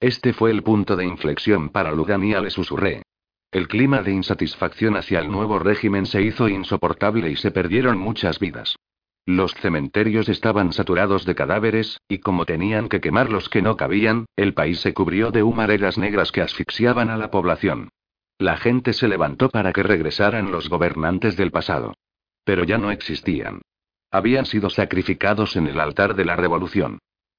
Este fue el punto de inflexión para Lugania, le susurré. El clima de insatisfacción hacia el nuevo régimen se hizo insoportable y se perdieron muchas vidas. Los cementerios estaban saturados de cadáveres, y como tenían que quemar los que no cabían, el país se cubrió de humaredas negras que asfixiaban a la población. La gente se levantó para que regresaran los gobernantes del pasado. Pero ya no existían. Habían sido sacrificados en el altar de la revolución.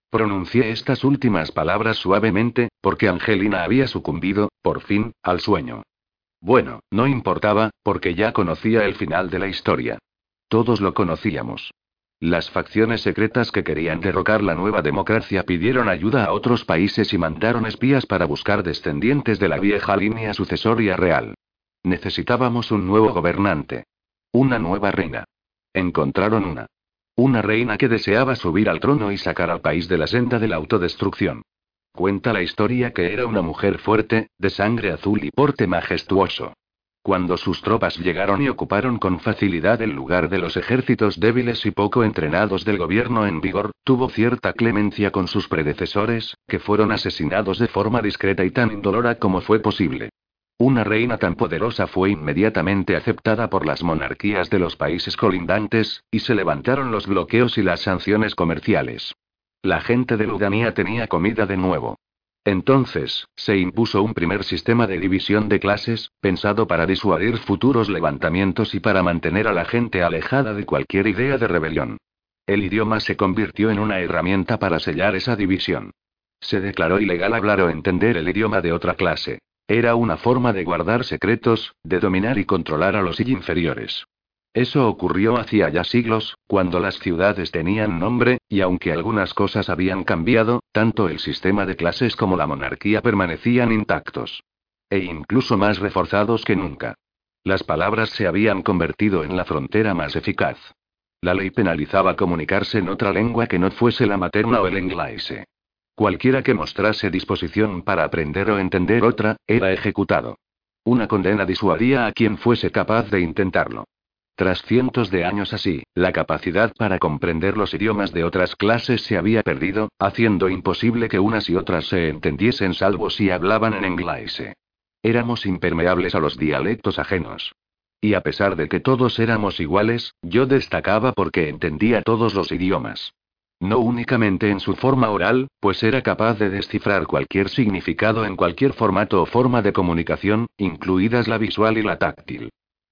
Pronuncié estas últimas palabras suavemente, porque Angelina había sucumbido, por fin, al sueño. Bueno, no importaba, porque ya conocía el final de la historia. Todos lo conocíamos. Las facciones secretas que querían derrocar la nueva democracia pidieron ayuda a otros países y mandaron espías para buscar descendientes de la vieja línea sucesoria real. Necesitábamos un nuevo gobernante. Una nueva reina. Encontraron una. Una reina que deseaba subir al trono y sacar al país de la senda de la autodestrucción. Cuenta la historia que era una mujer fuerte, de sangre azul y porte majestuoso. Cuando sus tropas llegaron y ocuparon con facilidad el lugar de los ejércitos débiles y poco entrenados del gobierno en vigor, tuvo cierta clemencia con sus predecesores, que fueron asesinados de forma discreta y tan indolora como fue posible. Una reina tan poderosa fue inmediatamente aceptada por las monarquías de los países colindantes, y se levantaron los bloqueos y las sanciones comerciales. La gente de Ludanía tenía comida de nuevo. Entonces, se impuso un primer sistema de división de clases, pensado para disuadir futuros levantamientos y para mantener a la gente alejada de cualquier idea de rebelión. El idioma se convirtió en una herramienta para sellar esa división. Se declaró ilegal hablar o entender el idioma de otra clase. Era una forma de guardar secretos, de dominar y controlar a los inferiores. Eso ocurrió hacía ya siglos, cuando las ciudades tenían nombre, y aunque algunas cosas habían cambiado, tanto el sistema de clases como la monarquía permanecían intactos. E incluso más reforzados que nunca. Las palabras se habían convertido en la frontera más eficaz. La ley penalizaba comunicarse en otra lengua que no fuese la materna o el inglés. Cualquiera que mostrase disposición para aprender o entender otra, era ejecutado. Una condena disuadía a quien fuese capaz de intentarlo. Tras cientos de años así, la capacidad para comprender los idiomas de otras clases se había perdido, haciendo imposible que unas y otras se entendiesen salvo si hablaban en inglés. Éramos impermeables a los dialectos ajenos. Y a pesar de que todos éramos iguales, yo destacaba porque entendía todos los idiomas. No únicamente en su forma oral, pues era capaz de descifrar cualquier significado en cualquier formato o forma de comunicación, incluidas la visual y la táctil.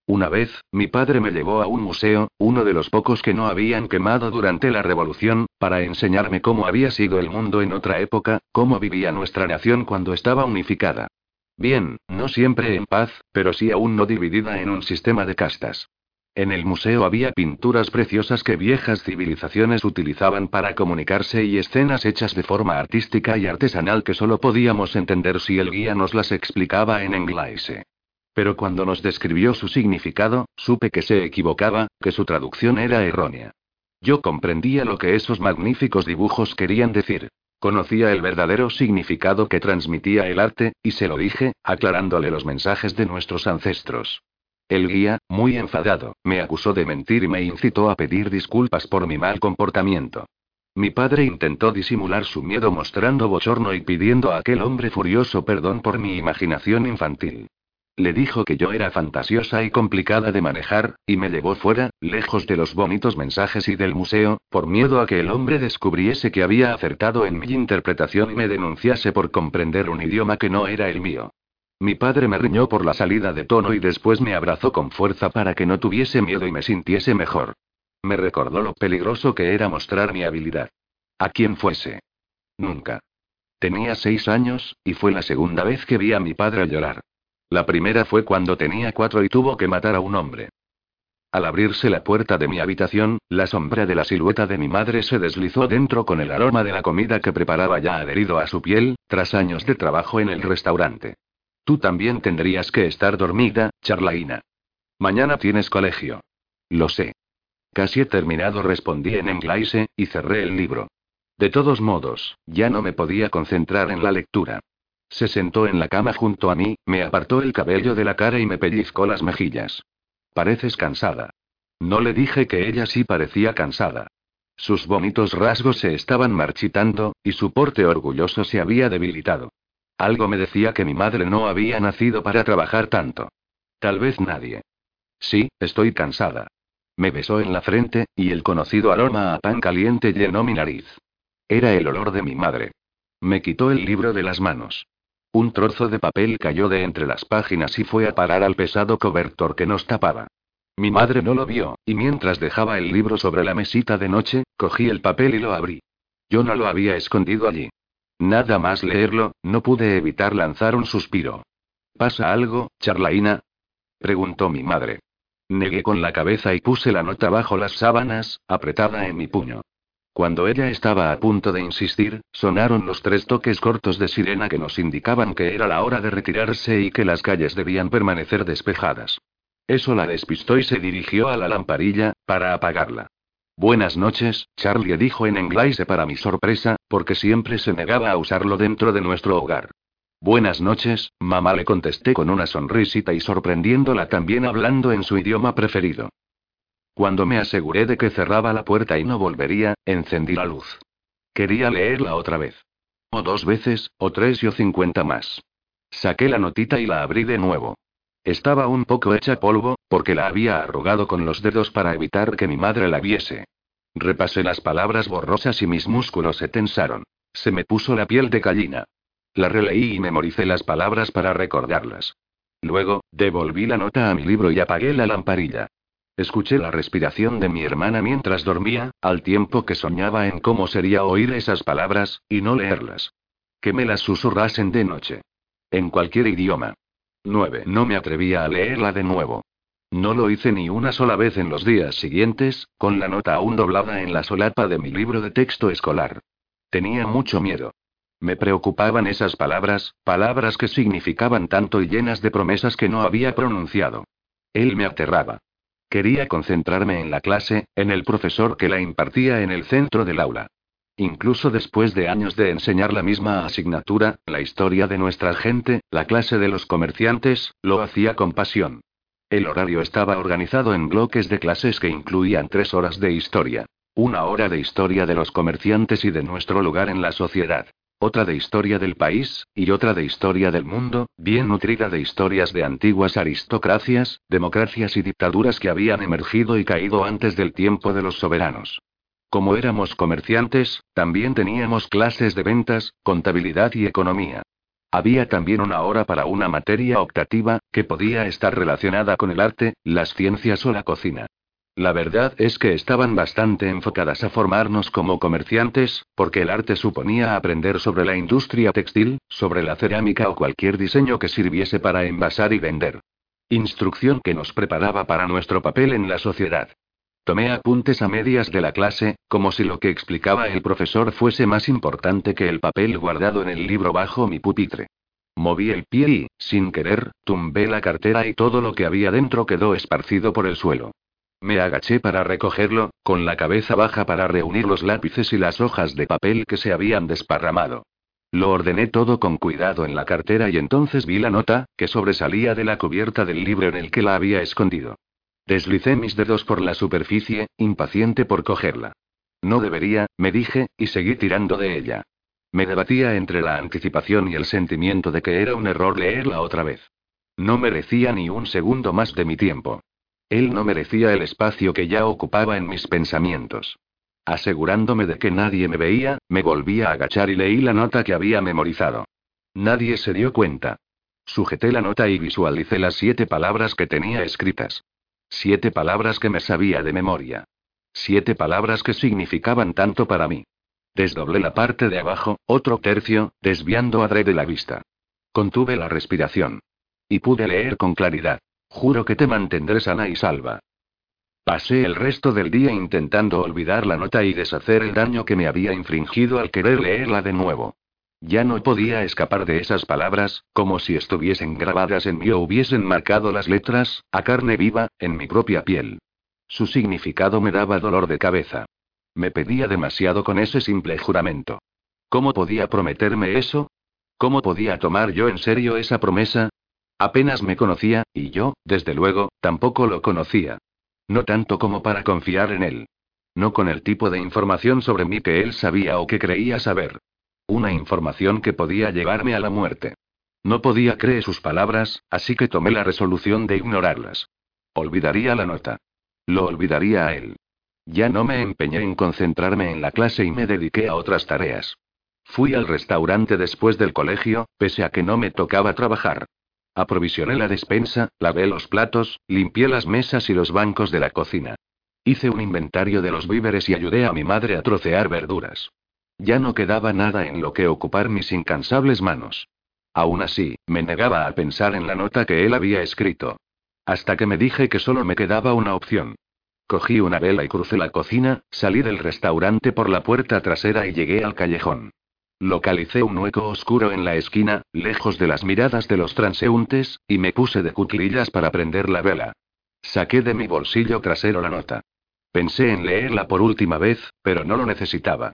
Una vez, mi padre me llevó a un museo, uno de los pocos que no habían quemado durante la Revolución, para enseñarme cómo había sido el mundo en otra época, cómo vivía nuestra nación cuando estaba unificada. Bien, no siempre en paz, pero sí aún no dividida en un sistema de castas. En el museo había pinturas preciosas que viejas civilizaciones utilizaban para comunicarse y escenas hechas de forma artística y artesanal que solo podíamos entender si el guía nos las explicaba en inglés. Pero cuando nos describió su significado, supe que se equivocaba, que su traducción era errónea. Yo comprendía lo que esos magníficos dibujos querían decir. Conocía el verdadero significado que transmitía el arte, y se lo dije, aclarándole los mensajes de nuestros ancestros. El guía, muy enfadado, me acusó de mentir y me incitó a pedir disculpas por mi mal comportamiento. Mi padre intentó disimular su miedo mostrando bochorno y pidiendo a aquel hombre furioso perdón por mi imaginación infantil. Le dijo que yo era fantasiosa y complicada de manejar, y me llevó fuera, lejos de los bonitos mensajes y del museo, por miedo a que el hombre descubriese que había acertado en mi interpretación y me denunciase por comprender un idioma que no era el mío. Mi padre me riñó por la salida de tono y después me abrazó con fuerza para que no tuviese miedo y me sintiese mejor. Me recordó lo peligroso que era mostrar mi habilidad. A quien fuese. Nunca. Tenía seis años, y fue la segunda vez que vi a mi padre llorar. La primera fue cuando tenía cuatro y tuvo que matar a un hombre. Al abrirse la puerta de mi habitación, la sombra de la silueta de mi madre se deslizó dentro con el aroma de la comida que preparaba ya adherido a su piel, tras años de trabajo en el restaurante. Tú también tendrías que estar dormida, Charlaina. Mañana tienes colegio. Lo sé. Casi he terminado, respondí en inglés, y cerré el libro. De todos modos, ya no me podía concentrar en la lectura. Se sentó en la cama junto a mí, me apartó el cabello de la cara y me pellizcó las mejillas. Pareces cansada. No le dije que ella sí parecía cansada. Sus bonitos rasgos se estaban marchitando, y su porte orgulloso se había debilitado. Algo me decía que mi madre no había nacido para trabajar tanto. Tal vez nadie. Sí, estoy cansada. Me besó en la frente, y el conocido aroma a pan caliente llenó mi nariz. Era el olor de mi madre. Me quitó el libro de las manos. Un trozo de papel cayó de entre las páginas y fue a parar al pesado cobertor que nos tapaba. Mi madre no lo vio, y mientras dejaba el libro sobre la mesita de noche, cogí el papel y lo abrí. Yo no lo había escondido allí. Nada más leerlo, no pude evitar lanzar un suspiro. ¿Pasa algo, Charlaina? preguntó mi madre. Negué con la cabeza y puse la nota bajo las sábanas, apretada en mi puño. Cuando ella estaba a punto de insistir, sonaron los tres toques cortos de sirena que nos indicaban que era la hora de retirarse y que las calles debían permanecer despejadas. Eso la despistó y se dirigió a la lamparilla, para apagarla. Buenas noches, Charlie dijo en inglés para mi sorpresa, porque siempre se negaba a usarlo dentro de nuestro hogar. Buenas noches, mamá le contesté con una sonrisita y sorprendiéndola también hablando en su idioma preferido. Cuando me aseguré de que cerraba la puerta y no volvería, encendí la luz. Quería leerla otra vez. O dos veces, o tres y o cincuenta más. Saqué la notita y la abrí de nuevo. Estaba un poco hecha polvo, porque la había arrugado con los dedos para evitar que mi madre la viese. Repasé las palabras borrosas y mis músculos se tensaron. Se me puso la piel de gallina. La releí y memoricé las palabras para recordarlas. Luego, devolví la nota a mi libro y apagué la lamparilla. Escuché la respiración de mi hermana mientras dormía, al tiempo que soñaba en cómo sería oír esas palabras, y no leerlas. Que me las susurrasen de noche. En cualquier idioma. 9. No me atrevía a leerla de nuevo. No lo hice ni una sola vez en los días siguientes, con la nota aún doblada en la solapa de mi libro de texto escolar. Tenía mucho miedo. Me preocupaban esas palabras, palabras que significaban tanto y llenas de promesas que no había pronunciado. Él me aterraba. Quería concentrarme en la clase, en el profesor que la impartía en el centro del aula. Incluso después de años de enseñar la misma asignatura, la historia de nuestra gente, la clase de los comerciantes, lo hacía con pasión. El horario estaba organizado en bloques de clases que incluían tres horas de historia. Una hora de historia de los comerciantes y de nuestro lugar en la sociedad otra de historia del país, y otra de historia del mundo, bien nutrida de historias de antiguas aristocracias, democracias y dictaduras que habían emergido y caído antes del tiempo de los soberanos. Como éramos comerciantes, también teníamos clases de ventas, contabilidad y economía. Había también una hora para una materia optativa, que podía estar relacionada con el arte, las ciencias o la cocina. La verdad es que estaban bastante enfocadas a formarnos como comerciantes, porque el arte suponía aprender sobre la industria textil, sobre la cerámica o cualquier diseño que sirviese para envasar y vender. Instrucción que nos preparaba para nuestro papel en la sociedad. Tomé apuntes a medias de la clase, como si lo que explicaba el profesor fuese más importante que el papel guardado en el libro bajo mi pupitre. Moví el pie y, sin querer, tumbé la cartera y todo lo que había dentro quedó esparcido por el suelo. Me agaché para recogerlo, con la cabeza baja para reunir los lápices y las hojas de papel que se habían desparramado. Lo ordené todo con cuidado en la cartera y entonces vi la nota, que sobresalía de la cubierta del libro en el que la había escondido. Deslicé mis dedos por la superficie, impaciente por cogerla. No debería, me dije, y seguí tirando de ella. Me debatía entre la anticipación y el sentimiento de que era un error leerla otra vez. No merecía ni un segundo más de mi tiempo. Él no merecía el espacio que ya ocupaba en mis pensamientos. Asegurándome de que nadie me veía, me volví a agachar y leí la nota que había memorizado. Nadie se dio cuenta. Sujeté la nota y visualicé las siete palabras que tenía escritas. Siete palabras que me sabía de memoria. Siete palabras que significaban tanto para mí. Desdoblé la parte de abajo, otro tercio, desviando adrede la vista. Contuve la respiración. Y pude leer con claridad. Juro que te mantendré sana y salva. Pasé el resto del día intentando olvidar la nota y deshacer el daño que me había infringido al querer leerla de nuevo. Ya no podía escapar de esas palabras, como si estuviesen grabadas en mí o hubiesen marcado las letras, a carne viva, en mi propia piel. Su significado me daba dolor de cabeza. Me pedía demasiado con ese simple juramento. ¿Cómo podía prometerme eso? ¿Cómo podía tomar yo en serio esa promesa? Apenas me conocía, y yo, desde luego, tampoco lo conocía. No tanto como para confiar en él. No con el tipo de información sobre mí que él sabía o que creía saber. Una información que podía llevarme a la muerte. No podía creer sus palabras, así que tomé la resolución de ignorarlas. Olvidaría la nota. Lo olvidaría a él. Ya no me empeñé en concentrarme en la clase y me dediqué a otras tareas. Fui al restaurante después del colegio, pese a que no me tocaba trabajar. Aprovisioné la despensa, lavé los platos, limpié las mesas y los bancos de la cocina. Hice un inventario de los víveres y ayudé a mi madre a trocear verduras. Ya no quedaba nada en lo que ocupar mis incansables manos. Aún así, me negaba a pensar en la nota que él había escrito. Hasta que me dije que solo me quedaba una opción. Cogí una vela y crucé la cocina, salí del restaurante por la puerta trasera y llegué al callejón. Localicé un hueco oscuro en la esquina, lejos de las miradas de los transeúntes, y me puse de cuclillas para prender la vela. Saqué de mi bolsillo trasero la nota. Pensé en leerla por última vez, pero no lo necesitaba.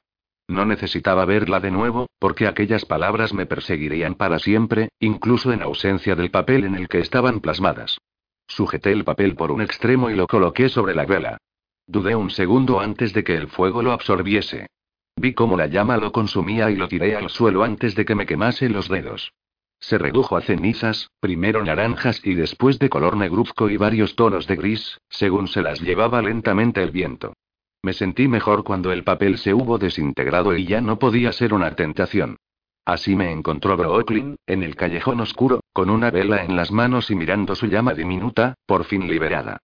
No necesitaba verla de nuevo, porque aquellas palabras me perseguirían para siempre, incluso en ausencia del papel en el que estaban plasmadas. Sujeté el papel por un extremo y lo coloqué sobre la vela. Dudé un segundo antes de que el fuego lo absorbiese. Vi cómo la llama lo consumía y lo tiré al suelo antes de que me quemase los dedos. Se redujo a cenizas, primero naranjas y después de color negruzco y varios tonos de gris, según se las llevaba lentamente el viento. Me sentí mejor cuando el papel se hubo desintegrado y ya no podía ser una tentación. Así me encontró Brooklyn, en el callejón oscuro, con una vela en las manos y mirando su llama diminuta, por fin liberada.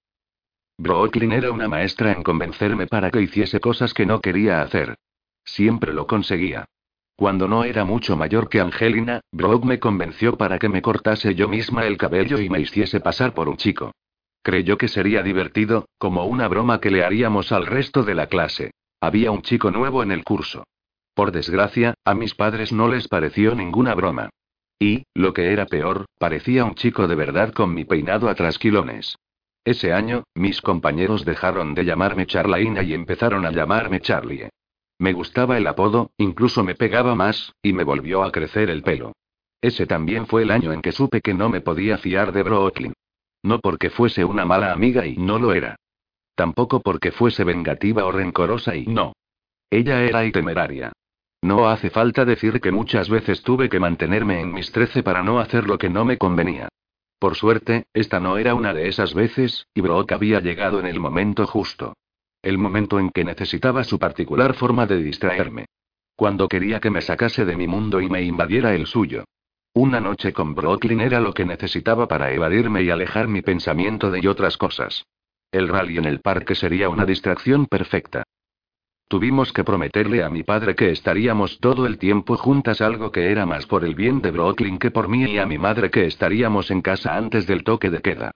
Brooklyn era una maestra en convencerme para que hiciese cosas que no quería hacer. Siempre lo conseguía. Cuando no era mucho mayor que Angelina, Brooke me convenció para que me cortase yo misma el cabello y me hiciese pasar por un chico. Creyó que sería divertido, como una broma que le haríamos al resto de la clase. Había un chico nuevo en el curso. Por desgracia, a mis padres no les pareció ninguna broma. Y, lo que era peor, parecía un chico de verdad con mi peinado a trasquilones. Ese año, mis compañeros dejaron de llamarme Charlaina y empezaron a llamarme Charlie. Me gustaba el apodo, incluso me pegaba más, y me volvió a crecer el pelo. Ese también fue el año en que supe que no me podía fiar de Brooklyn. No porque fuese una mala amiga y no lo era. Tampoco porque fuese vengativa o rencorosa y no. Ella era y temeraria. No hace falta decir que muchas veces tuve que mantenerme en mis trece para no hacer lo que no me convenía. Por suerte, esta no era una de esas veces, y Brock había llegado en el momento justo. El momento en que necesitaba su particular forma de distraerme. Cuando quería que me sacase de mi mundo y me invadiera el suyo. Una noche con Brooklyn era lo que necesitaba para evadirme y alejar mi pensamiento de otras cosas. El rally en el parque sería una distracción perfecta. Tuvimos que prometerle a mi padre que estaríamos todo el tiempo juntas, algo que era más por el bien de Brooklyn que por mí, y a mi madre que estaríamos en casa antes del toque de queda.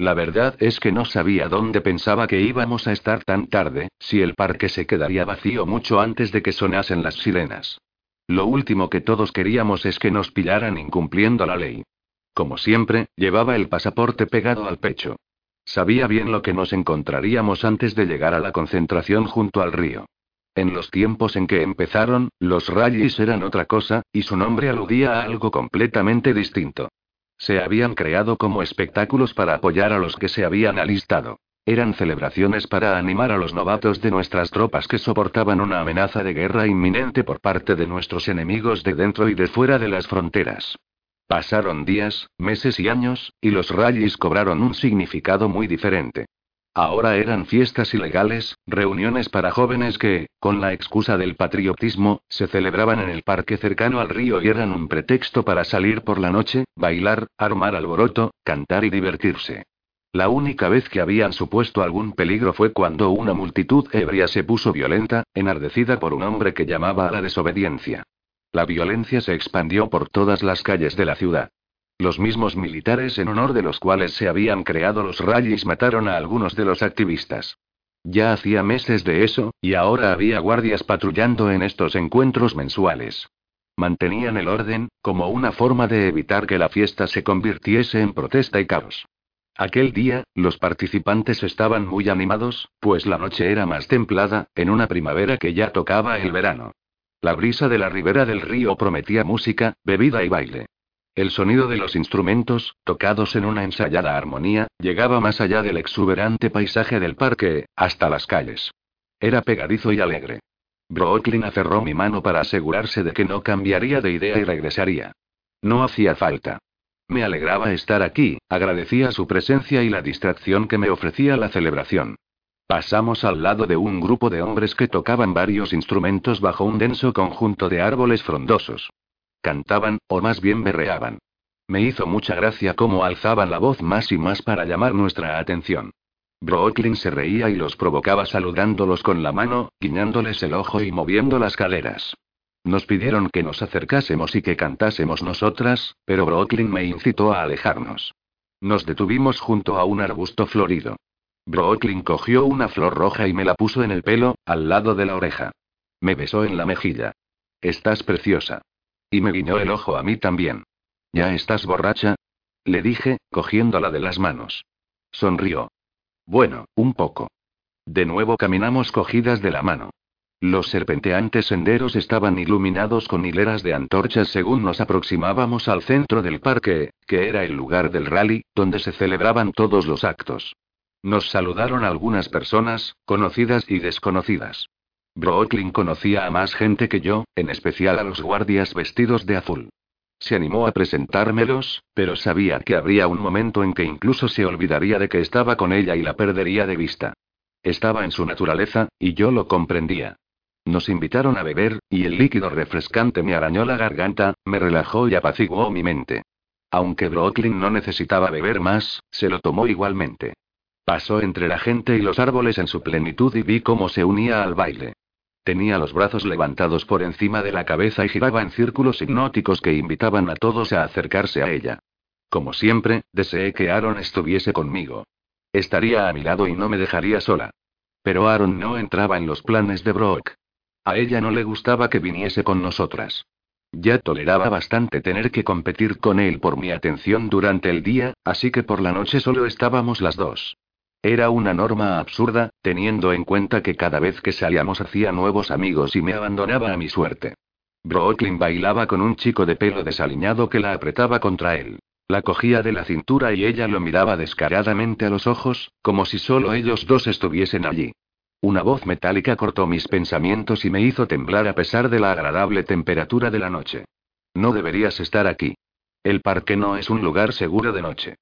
La verdad es que no sabía dónde pensaba que íbamos a estar tan tarde, si el parque se quedaría vacío mucho antes de que sonasen las sirenas. Lo último que todos queríamos es que nos pillaran incumpliendo la ley. Como siempre, llevaba el pasaporte pegado al pecho. Sabía bien lo que nos encontraríamos antes de llegar a la concentración junto al río. En los tiempos en que empezaron, los rallies eran otra cosa, y su nombre aludía a algo completamente distinto. Se habían creado como espectáculos para apoyar a los que se habían alistado. Eran celebraciones para animar a los novatos de nuestras tropas que soportaban una amenaza de guerra inminente por parte de nuestros enemigos de dentro y de fuera de las fronteras. Pasaron días, meses y años, y los rallies cobraron un significado muy diferente. Ahora eran fiestas ilegales, reuniones para jóvenes que, con la excusa del patriotismo, se celebraban en el parque cercano al río y eran un pretexto para salir por la noche, bailar, armar alboroto, cantar y divertirse. La única vez que habían supuesto algún peligro fue cuando una multitud ebria se puso violenta, enardecida por un hombre que llamaba a la desobediencia. La violencia se expandió por todas las calles de la ciudad. Los mismos militares en honor de los cuales se habían creado los rallies mataron a algunos de los activistas. Ya hacía meses de eso, y ahora había guardias patrullando en estos encuentros mensuales. Mantenían el orden, como una forma de evitar que la fiesta se convirtiese en protesta y caos. Aquel día, los participantes estaban muy animados, pues la noche era más templada, en una primavera que ya tocaba el verano. La brisa de la ribera del río prometía música, bebida y baile. El sonido de los instrumentos, tocados en una ensayada armonía, llegaba más allá del exuberante paisaje del parque, hasta las calles. Era pegadizo y alegre. Brooklyn aferró mi mano para asegurarse de que no cambiaría de idea y regresaría. No hacía falta. Me alegraba estar aquí, agradecía su presencia y la distracción que me ofrecía la celebración. Pasamos al lado de un grupo de hombres que tocaban varios instrumentos bajo un denso conjunto de árboles frondosos. Cantaban, o más bien berreaban. Me hizo mucha gracia cómo alzaban la voz más y más para llamar nuestra atención. Brooklyn se reía y los provocaba saludándolos con la mano, guiñándoles el ojo y moviendo las caderas. Nos pidieron que nos acercásemos y que cantásemos nosotras, pero Brooklyn me incitó a alejarnos. Nos detuvimos junto a un arbusto florido. Brooklyn cogió una flor roja y me la puso en el pelo, al lado de la oreja. Me besó en la mejilla. Estás preciosa. Y me guiñó el ojo a mí también. ¿Ya estás borracha? Le dije, cogiéndola de las manos. Sonrió. Bueno, un poco. De nuevo caminamos cogidas de la mano. Los serpenteantes senderos estaban iluminados con hileras de antorchas según nos aproximábamos al centro del parque, que era el lugar del rally, donde se celebraban todos los actos. Nos saludaron algunas personas, conocidas y desconocidas. Brooklyn conocía a más gente que yo, en especial a los guardias vestidos de azul. Se animó a presentármelos, pero sabía que habría un momento en que incluso se olvidaría de que estaba con ella y la perdería de vista. Estaba en su naturaleza, y yo lo comprendía. Nos invitaron a beber, y el líquido refrescante me arañó la garganta, me relajó y apaciguó mi mente. Aunque Brooklyn no necesitaba beber más, se lo tomó igualmente. Pasó entre la gente y los árboles en su plenitud y vi cómo se unía al baile. Tenía los brazos levantados por encima de la cabeza y giraba en círculos hipnóticos que invitaban a todos a acercarse a ella. Como siempre, deseé que Aaron estuviese conmigo. Estaría a mi lado y no me dejaría sola. Pero Aaron no entraba en los planes de Brock. A ella no le gustaba que viniese con nosotras. Ya toleraba bastante tener que competir con él por mi atención durante el día, así que por la noche solo estábamos las dos. Era una norma absurda, teniendo en cuenta que cada vez que salíamos hacía nuevos amigos y me abandonaba a mi suerte. Brooklyn bailaba con un chico de pelo desaliñado que la apretaba contra él. La cogía de la cintura y ella lo miraba descaradamente a los ojos, como si solo ellos dos estuviesen allí. Una voz metálica cortó mis pensamientos y me hizo temblar a pesar de la agradable temperatura de la noche. No deberías estar aquí. El parque no es un lugar seguro de noche.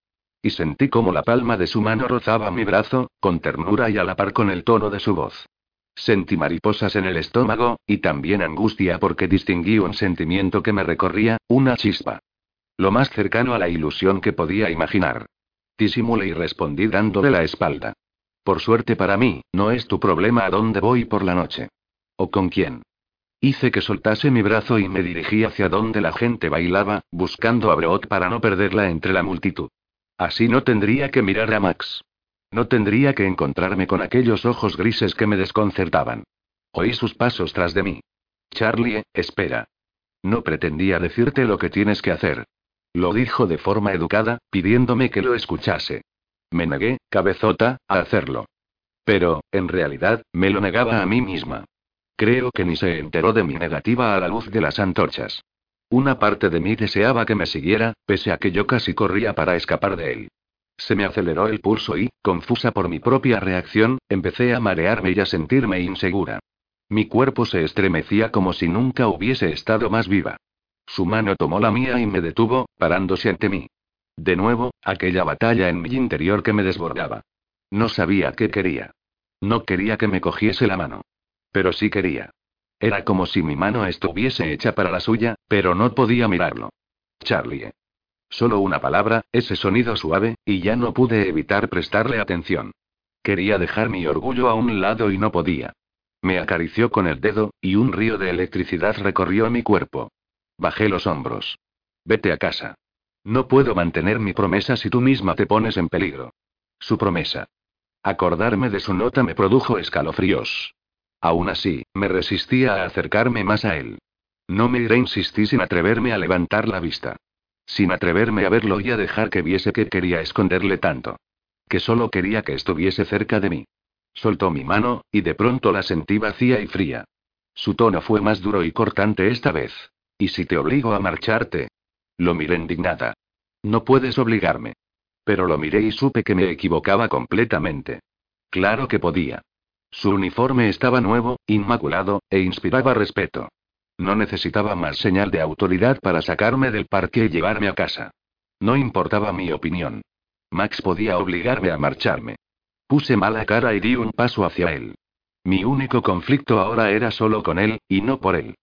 Y sentí como la palma de su mano rozaba mi brazo, con ternura y a la par con el tono de su voz. Sentí mariposas en el estómago, y también angustia porque distinguí un sentimiento que me recorría, una chispa. Lo más cercano a la ilusión que podía imaginar. Disimulé y respondí dándole la espalda. Por suerte para mí, no es tu problema a dónde voy por la noche. ¿O con quién? Hice que soltase mi brazo y me dirigí hacia donde la gente bailaba, buscando a Brock para no perderla entre la multitud. Así no tendría que mirar a Max. No tendría que encontrarme con aquellos ojos grises que me desconcertaban. Oí sus pasos tras de mí. Charlie, espera. No pretendía decirte lo que tienes que hacer. Lo dijo de forma educada, pidiéndome que lo escuchase. Me negué, cabezota, a hacerlo. Pero, en realidad, me lo negaba a mí misma. Creo que ni se enteró de mi negativa a la luz de las antorchas. Una parte de mí deseaba que me siguiera, pese a que yo casi corría para escapar de él. Se me aceleró el pulso y, confusa por mi propia reacción, empecé a marearme y a sentirme insegura. Mi cuerpo se estremecía como si nunca hubiese estado más viva. Su mano tomó la mía y me detuvo, parándose ante mí. De nuevo, aquella batalla en mi interior que me desbordaba. No sabía qué quería. No quería que me cogiese la mano. Pero sí quería. Era como si mi mano estuviese hecha para la suya, pero no podía mirarlo. Charlie. Solo una palabra, ese sonido suave, y ya no pude evitar prestarle atención. Quería dejar mi orgullo a un lado y no podía. Me acarició con el dedo, y un río de electricidad recorrió mi cuerpo. Bajé los hombros. Vete a casa. No puedo mantener mi promesa si tú misma te pones en peligro. Su promesa. Acordarme de su nota me produjo escalofríos. Aún así, me resistía a acercarme más a él. No me iré, insistí sin atreverme a levantar la vista. Sin atreverme a verlo y a dejar que viese que quería esconderle tanto. Que solo quería que estuviese cerca de mí. Soltó mi mano, y de pronto la sentí vacía y fría. Su tono fue más duro y cortante esta vez. ¿Y si te obligo a marcharte? Lo miré indignada. No puedes obligarme. Pero lo miré y supe que me equivocaba completamente. Claro que podía. Su uniforme estaba nuevo, inmaculado, e inspiraba respeto. No necesitaba más señal de autoridad para sacarme del parque y llevarme a casa. No importaba mi opinión. Max podía obligarme a marcharme. Puse mala cara y di un paso hacia él. Mi único conflicto ahora era solo con él, y no por él.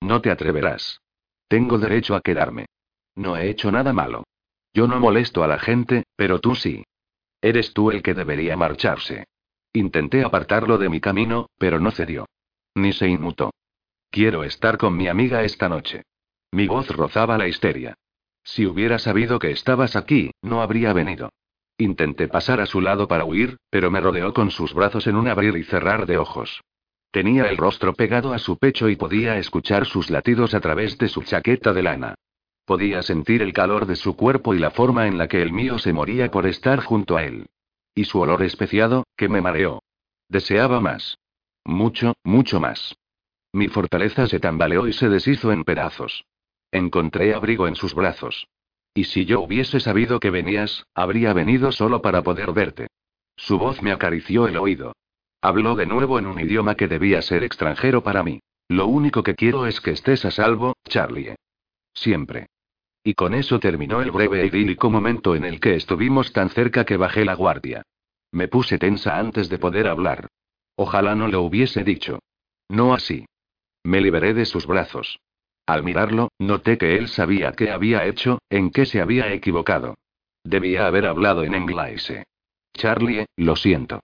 No te atreverás. Tengo derecho a quedarme. No he hecho nada malo. Yo no molesto a la gente, pero tú sí. Eres tú el que debería marcharse. Intenté apartarlo de mi camino, pero no cedió. Ni se inmutó. Quiero estar con mi amiga esta noche. Mi voz rozaba la histeria. Si hubiera sabido que estabas aquí, no habría venido. Intenté pasar a su lado para huir, pero me rodeó con sus brazos en un abrir y cerrar de ojos. Tenía el rostro pegado a su pecho y podía escuchar sus latidos a través de su chaqueta de lana. Podía sentir el calor de su cuerpo y la forma en la que el mío se moría por estar junto a él. Y su olor especiado, que me mareó. Deseaba más. Mucho, mucho más. Mi fortaleza se tambaleó y se deshizo en pedazos. Encontré abrigo en sus brazos. Y si yo hubiese sabido que venías, habría venido solo para poder verte. Su voz me acarició el oído. Habló de nuevo en un idioma que debía ser extranjero para mí. Lo único que quiero es que estés a salvo, Charlie. Siempre. Y con eso terminó el breve e idílico momento en el que estuvimos tan cerca que bajé la guardia. Me puse tensa antes de poder hablar. Ojalá no lo hubiese dicho. No así. Me liberé de sus brazos. Al mirarlo, noté que él sabía qué había hecho, en qué se había equivocado. Debía haber hablado en inglés. Charlie, lo siento.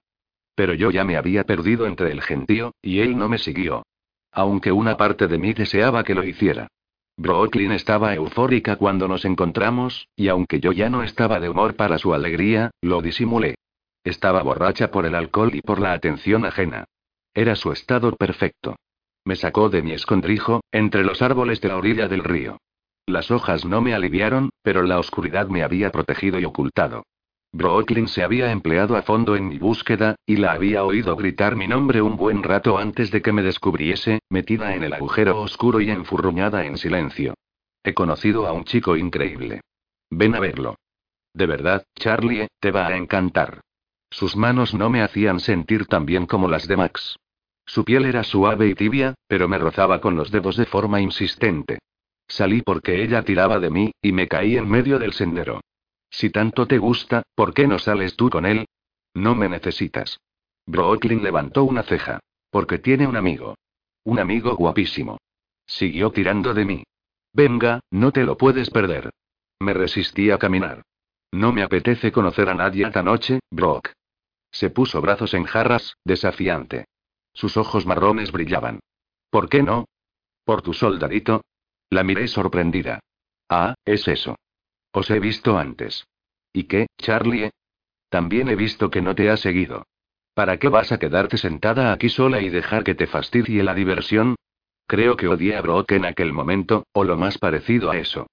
Pero yo ya me había perdido entre el gentío, y él no me siguió. Aunque una parte de mí deseaba que lo hiciera. Brooklyn estaba eufórica cuando nos encontramos, y aunque yo ya no estaba de humor para su alegría, lo disimulé. Estaba borracha por el alcohol y por la atención ajena. Era su estado perfecto. Me sacó de mi escondrijo, entre los árboles de la orilla del río. Las hojas no me aliviaron, pero la oscuridad me había protegido y ocultado. Brooklyn se había empleado a fondo en mi búsqueda, y la había oído gritar mi nombre un buen rato antes de que me descubriese, metida en el agujero oscuro y enfurruñada en silencio. He conocido a un chico increíble. Ven a verlo. De verdad, Charlie, te va a encantar. Sus manos no me hacían sentir tan bien como las de Max. Su piel era suave y tibia, pero me rozaba con los dedos de forma insistente. Salí porque ella tiraba de mí, y me caí en medio del sendero. Si tanto te gusta, ¿por qué no sales tú con él? No me necesitas. Brooklyn levantó una ceja. Porque tiene un amigo. Un amigo guapísimo. Siguió tirando de mí. Venga, no te lo puedes perder. Me resistí a caminar. No me apetece conocer a nadie esta noche, Brock. Se puso brazos en jarras, desafiante. Sus ojos marrones brillaban. ¿Por qué no? ¿Por tu soldadito? La miré sorprendida. Ah, es eso. Os he visto antes. ¿Y qué, Charlie? También he visto que no te ha seguido. ¿Para qué vas a quedarte sentada aquí sola y dejar que te fastidie la diversión? Creo que odié a Brock en aquel momento, o lo más parecido a eso.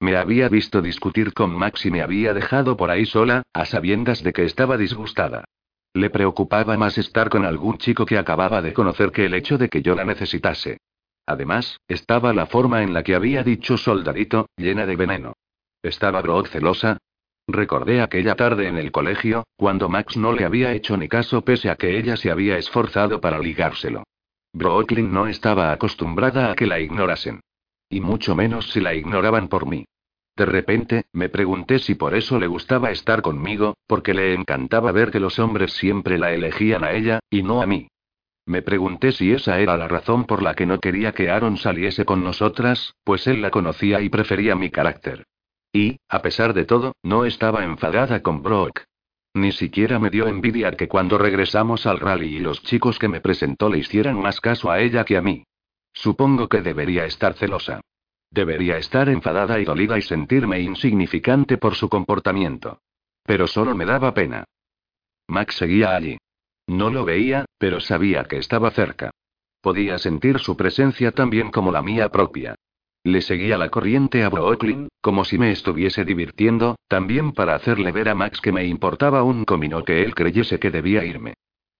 Me había visto discutir con Max y me había dejado por ahí sola, a sabiendas de que estaba disgustada. Le preocupaba más estar con algún chico que acababa de conocer que el hecho de que yo la necesitase. Además, estaba la forma en la que había dicho soldadito, llena de veneno. ¿Estaba Brock celosa? Recordé aquella tarde en el colegio, cuando Max no le había hecho ni caso pese a que ella se había esforzado para ligárselo. Brooklyn no estaba acostumbrada a que la ignorasen. Y mucho menos si la ignoraban por mí. De repente, me pregunté si por eso le gustaba estar conmigo, porque le encantaba ver que los hombres siempre la elegían a ella, y no a mí. Me pregunté si esa era la razón por la que no quería que Aaron saliese con nosotras, pues él la conocía y prefería mi carácter. Y, a pesar de todo, no estaba enfadada con Brock. Ni siquiera me dio envidia que cuando regresamos al rally y los chicos que me presentó le hicieran más caso a ella que a mí. Supongo que debería estar celosa. Debería estar enfadada y dolida y sentirme insignificante por su comportamiento. Pero solo me daba pena. Max seguía allí. No lo veía, pero sabía que estaba cerca. Podía sentir su presencia tan bien como la mía propia. Le seguía la corriente a Brooklyn, como si me estuviese divirtiendo, también para hacerle ver a Max que me importaba un comino que él creyese que debía irme.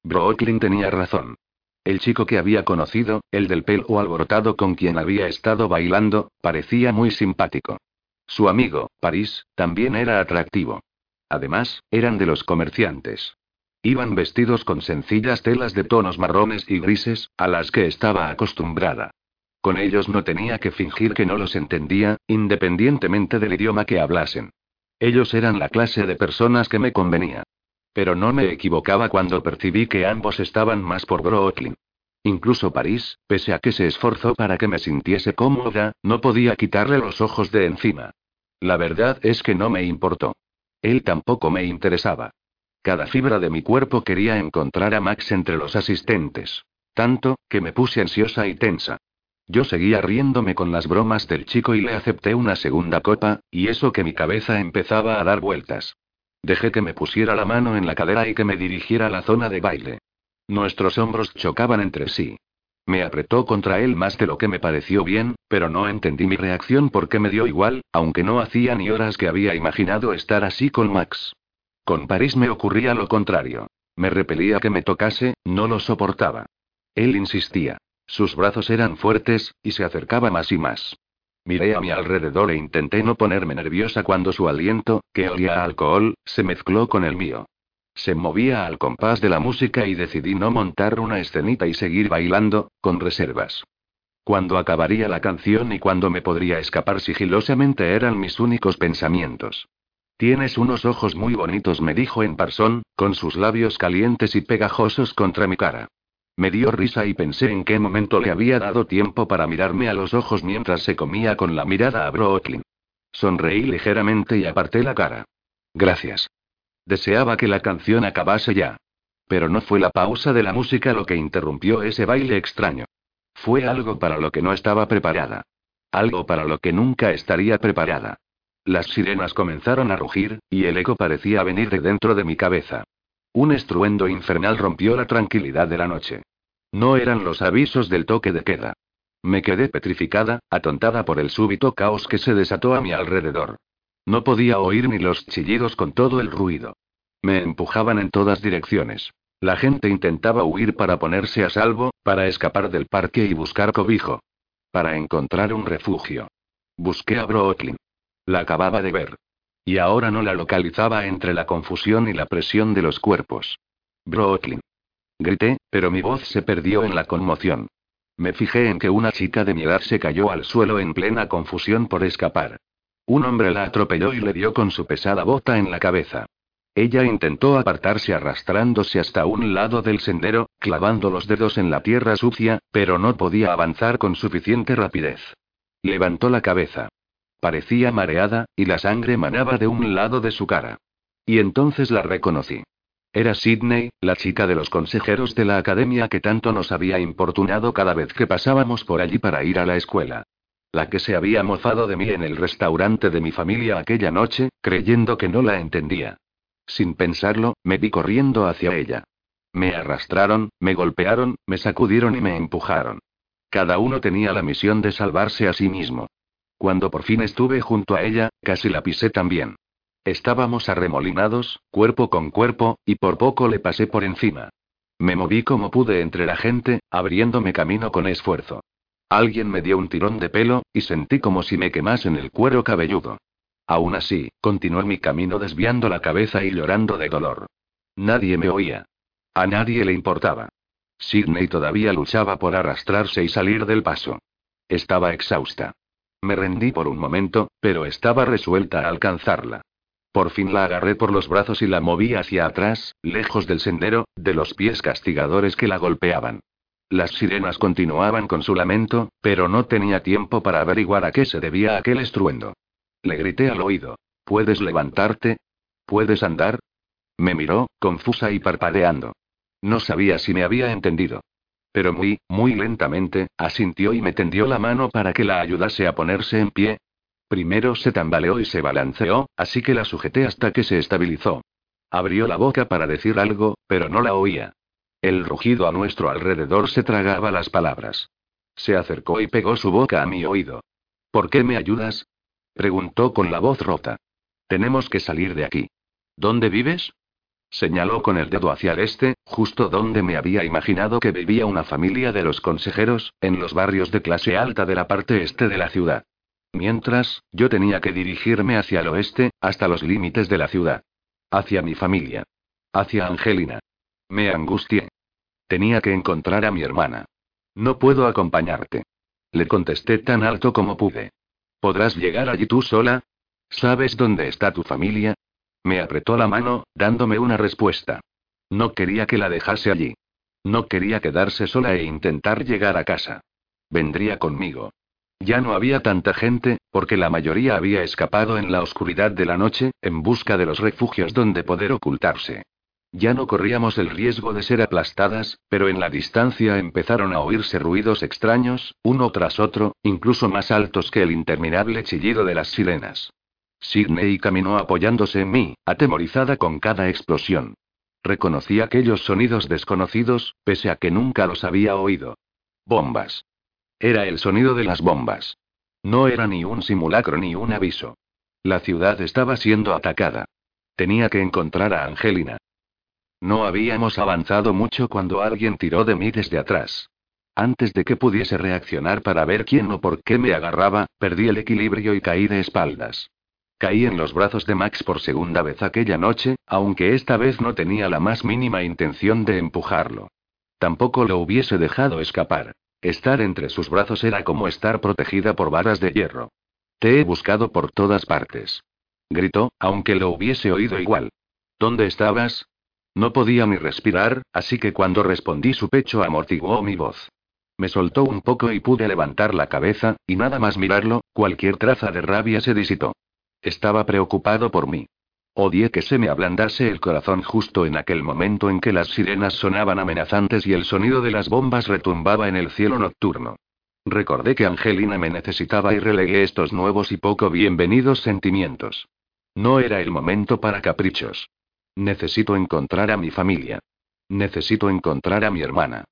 Brooklyn tenía razón. El chico que había conocido, el del pelo alborotado con quien había estado bailando, parecía muy simpático. Su amigo, París, también era atractivo. Además, eran de los comerciantes. Iban vestidos con sencillas telas de tonos marrones y grises, a las que estaba acostumbrada. Con ellos no tenía que fingir que no los entendía, independientemente del idioma que hablasen. Ellos eran la clase de personas que me convenía. Pero no me equivocaba cuando percibí que ambos estaban más por Brooklyn. Incluso París, pese a que se esforzó para que me sintiese cómoda, no podía quitarle los ojos de encima. La verdad es que no me importó. Él tampoco me interesaba. Cada fibra de mi cuerpo quería encontrar a Max entre los asistentes. Tanto, que me puse ansiosa y tensa. Yo seguía riéndome con las bromas del chico y le acepté una segunda copa, y eso que mi cabeza empezaba a dar vueltas. Dejé que me pusiera la mano en la cadera y que me dirigiera a la zona de baile. Nuestros hombros chocaban entre sí. Me apretó contra él más de lo que me pareció bien, pero no entendí mi reacción porque me dio igual, aunque no hacía ni horas que había imaginado estar así con Max. Con París me ocurría lo contrario. Me repelía que me tocase, no lo soportaba. Él insistía. Sus brazos eran fuertes, y se acercaba más y más. Miré a mi alrededor e intenté no ponerme nerviosa cuando su aliento, que olía a alcohol, se mezcló con el mío. Se movía al compás de la música y decidí no montar una escenita y seguir bailando, con reservas. Cuando acabaría la canción y cuando me podría escapar sigilosamente eran mis únicos pensamientos. Tienes unos ojos muy bonitos, me dijo en parsón, con sus labios calientes y pegajosos contra mi cara. Me dio risa y pensé en qué momento le había dado tiempo para mirarme a los ojos mientras se comía con la mirada a Brooklyn. Sonreí ligeramente y aparté la cara. Gracias. Deseaba que la canción acabase ya. Pero no fue la pausa de la música lo que interrumpió ese baile extraño. Fue algo para lo que no estaba preparada. Algo para lo que nunca estaría preparada. Las sirenas comenzaron a rugir, y el eco parecía venir de dentro de mi cabeza. Un estruendo infernal rompió la tranquilidad de la noche. No eran los avisos del toque de queda. Me quedé petrificada, atontada por el súbito caos que se desató a mi alrededor. No podía oír ni los chillidos con todo el ruido. Me empujaban en todas direcciones. La gente intentaba huir para ponerse a salvo, para escapar del parque y buscar cobijo. Para encontrar un refugio. Busqué a Brooklyn. La acababa de ver. Y ahora no la localizaba entre la confusión y la presión de los cuerpos. Brooklyn. Grité, pero mi voz se perdió en la conmoción. Me fijé en que una chica de mi edad se cayó al suelo en plena confusión por escapar. Un hombre la atropelló y le dio con su pesada bota en la cabeza. Ella intentó apartarse arrastrándose hasta un lado del sendero, clavando los dedos en la tierra sucia, pero no podía avanzar con suficiente rapidez. Levantó la cabeza. Parecía mareada, y la sangre manaba de un lado de su cara. Y entonces la reconocí. Era Sidney, la chica de los consejeros de la academia que tanto nos había importunado cada vez que pasábamos por allí para ir a la escuela. La que se había mofado de mí en el restaurante de mi familia aquella noche, creyendo que no la entendía. Sin pensarlo, me vi corriendo hacia ella. Me arrastraron, me golpearon, me sacudieron y me empujaron. Cada uno tenía la misión de salvarse a sí mismo. Cuando por fin estuve junto a ella, casi la pisé también. Estábamos arremolinados, cuerpo con cuerpo, y por poco le pasé por encima. Me moví como pude entre la gente, abriéndome camino con esfuerzo. Alguien me dio un tirón de pelo, y sentí como si me quemasen el cuero cabelludo. Aún así, continué mi camino desviando la cabeza y llorando de dolor. Nadie me oía. A nadie le importaba. Sidney todavía luchaba por arrastrarse y salir del paso. Estaba exhausta. Me rendí por un momento, pero estaba resuelta a alcanzarla. Por fin la agarré por los brazos y la moví hacia atrás, lejos del sendero, de los pies castigadores que la golpeaban. Las sirenas continuaban con su lamento, pero no tenía tiempo para averiguar a qué se debía aquel estruendo. Le grité al oído. ¿Puedes levantarte? ¿Puedes andar? Me miró, confusa y parpadeando. No sabía si me había entendido. Pero muy, muy lentamente, asintió y me tendió la mano para que la ayudase a ponerse en pie. Primero se tambaleó y se balanceó, así que la sujeté hasta que se estabilizó. Abrió la boca para decir algo, pero no la oía. El rugido a nuestro alrededor se tragaba las palabras. Se acercó y pegó su boca a mi oído. ¿Por qué me ayudas? preguntó con la voz rota. Tenemos que salir de aquí. ¿Dónde vives? Señaló con el dedo hacia el este, justo donde me había imaginado que vivía una familia de los consejeros, en los barrios de clase alta de la parte este de la ciudad. Mientras, yo tenía que dirigirme hacia el oeste, hasta los límites de la ciudad. Hacia mi familia. Hacia Angelina. Me angustié. Tenía que encontrar a mi hermana. No puedo acompañarte. Le contesté tan alto como pude. ¿Podrás llegar allí tú sola? ¿Sabes dónde está tu familia? Me apretó la mano, dándome una respuesta. No quería que la dejase allí. No quería quedarse sola e intentar llegar a casa. Vendría conmigo. Ya no había tanta gente, porque la mayoría había escapado en la oscuridad de la noche, en busca de los refugios donde poder ocultarse. Ya no corríamos el riesgo de ser aplastadas, pero en la distancia empezaron a oírse ruidos extraños, uno tras otro, incluso más altos que el interminable chillido de las sirenas. Sidney caminó apoyándose en mí, atemorizada con cada explosión. Reconocí aquellos sonidos desconocidos, pese a que nunca los había oído. Bombas. Era el sonido de las bombas. No era ni un simulacro ni un aviso. La ciudad estaba siendo atacada. Tenía que encontrar a Angelina. No habíamos avanzado mucho cuando alguien tiró de mí desde atrás. Antes de que pudiese reaccionar para ver quién o por qué me agarraba, perdí el equilibrio y caí de espaldas. Caí en los brazos de Max por segunda vez aquella noche, aunque esta vez no tenía la más mínima intención de empujarlo. Tampoco lo hubiese dejado escapar. Estar entre sus brazos era como estar protegida por varas de hierro. Te he buscado por todas partes. Gritó, aunque lo hubiese oído igual. ¿Dónde estabas? No podía ni respirar, así que cuando respondí su pecho amortiguó mi voz. Me soltó un poco y pude levantar la cabeza, y nada más mirarlo, cualquier traza de rabia se disipó. Estaba preocupado por mí. Odié que se me ablandase el corazón justo en aquel momento en que las sirenas sonaban amenazantes y el sonido de las bombas retumbaba en el cielo nocturno. Recordé que Angelina me necesitaba y relegué estos nuevos y poco bienvenidos sentimientos. No era el momento para caprichos. Necesito encontrar a mi familia. Necesito encontrar a mi hermana.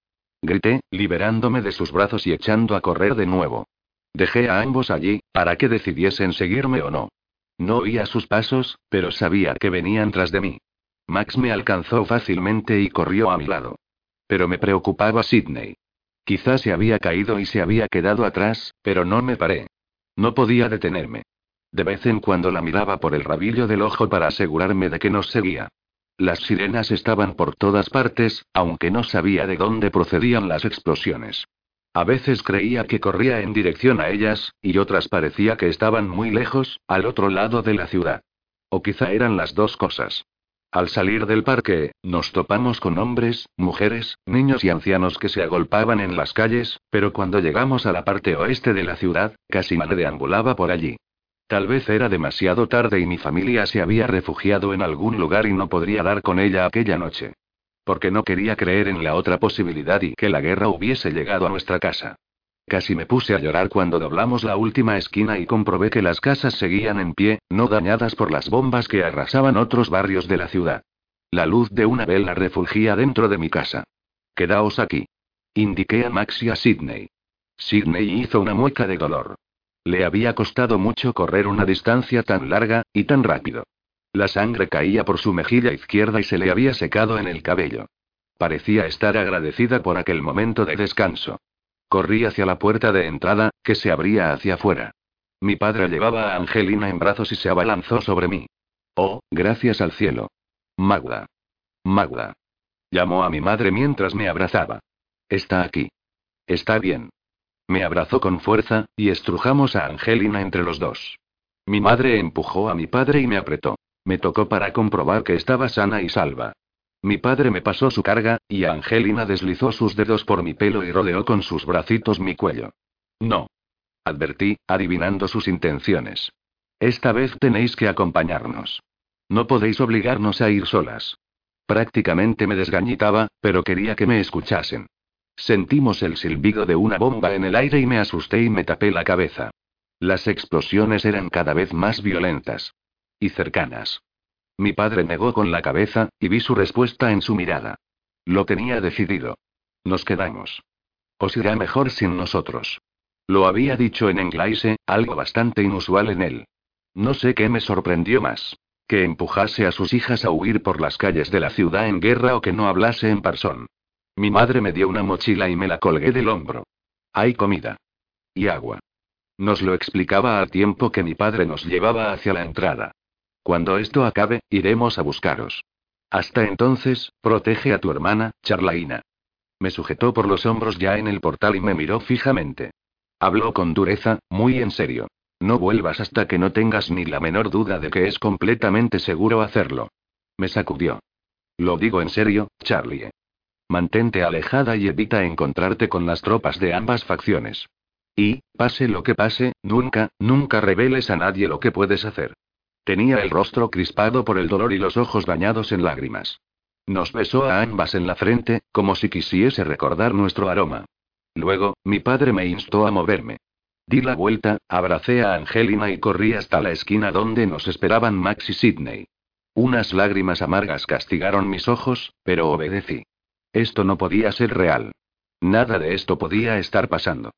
Grité, liberándome de sus brazos y echando a correr de nuevo. Dejé a ambos allí, para que decidiesen seguirme o no. No oía sus pasos, pero sabía que venían tras de mí. Max me alcanzó fácilmente y corrió a mi lado. Pero me preocupaba Sidney. Quizás se había caído y se había quedado atrás, pero no me paré. No podía detenerme. De vez en cuando la miraba por el rabillo del ojo para asegurarme de que nos seguía. Las sirenas estaban por todas partes, aunque no sabía de dónde procedían las explosiones. A veces creía que corría en dirección a ellas, y otras parecía que estaban muy lejos, al otro lado de la ciudad. O quizá eran las dos cosas. Al salir del parque, nos topamos con hombres, mujeres, niños y ancianos que se agolpaban en las calles, pero cuando llegamos a la parte oeste de la ciudad, casi nadie deambulaba por allí. Tal vez era demasiado tarde y mi familia se había refugiado en algún lugar y no podría dar con ella aquella noche. Porque no quería creer en la otra posibilidad y que la guerra hubiese llegado a nuestra casa. Casi me puse a llorar cuando doblamos la última esquina y comprobé que las casas seguían en pie, no dañadas por las bombas que arrasaban otros barrios de la ciudad. La luz de una vela refulgía dentro de mi casa. Quedaos aquí. Indiqué a Max y a Sidney. Sidney hizo una mueca de dolor. Le había costado mucho correr una distancia tan larga, y tan rápido. La sangre caía por su mejilla izquierda y se le había secado en el cabello. Parecía estar agradecida por aquel momento de descanso. Corrí hacia la puerta de entrada, que se abría hacia afuera. Mi padre llevaba a Angelina en brazos y se abalanzó sobre mí. Oh, gracias al cielo. Magda. Magda. Llamó a mi madre mientras me abrazaba. Está aquí. Está bien. Me abrazó con fuerza, y estrujamos a Angelina entre los dos. Mi madre empujó a mi padre y me apretó. Me tocó para comprobar que estaba sana y salva. Mi padre me pasó su carga, y Angelina deslizó sus dedos por mi pelo y rodeó con sus bracitos mi cuello. No. Advertí, adivinando sus intenciones. Esta vez tenéis que acompañarnos. No podéis obligarnos a ir solas. Prácticamente me desgañitaba, pero quería que me escuchasen. Sentimos el silbido de una bomba en el aire y me asusté y me tapé la cabeza. Las explosiones eran cada vez más violentas. Y cercanas. Mi padre negó con la cabeza, y vi su respuesta en su mirada. Lo tenía decidido. Nos quedamos. Os irá mejor sin nosotros. Lo había dicho en inglés, algo bastante inusual en él. No sé qué me sorprendió más. Que empujase a sus hijas a huir por las calles de la ciudad en guerra o que no hablase en persona. Mi madre me dio una mochila y me la colgué del hombro. Hay comida. Y agua. Nos lo explicaba al tiempo que mi padre nos llevaba hacia la entrada. Cuando esto acabe, iremos a buscaros. Hasta entonces, protege a tu hermana, Charlaina. Me sujetó por los hombros ya en el portal y me miró fijamente. Habló con dureza, muy en serio. No vuelvas hasta que no tengas ni la menor duda de que es completamente seguro hacerlo. Me sacudió. Lo digo en serio, Charlie. Mantente alejada y evita encontrarte con las tropas de ambas facciones. Y, pase lo que pase, nunca, nunca reveles a nadie lo que puedes hacer. Tenía el rostro crispado por el dolor y los ojos bañados en lágrimas. Nos besó a ambas en la frente, como si quisiese recordar nuestro aroma. Luego, mi padre me instó a moverme. Di la vuelta, abracé a Angelina y corrí hasta la esquina donde nos esperaban Max y Sidney. Unas lágrimas amargas castigaron mis ojos, pero obedecí. Esto no podía ser real. Nada de esto podía estar pasando.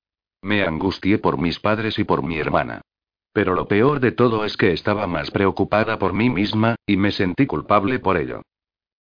Me angustié por mis padres y por mi hermana. Pero lo peor de todo es que estaba más preocupada por mí misma, y me sentí culpable por ello.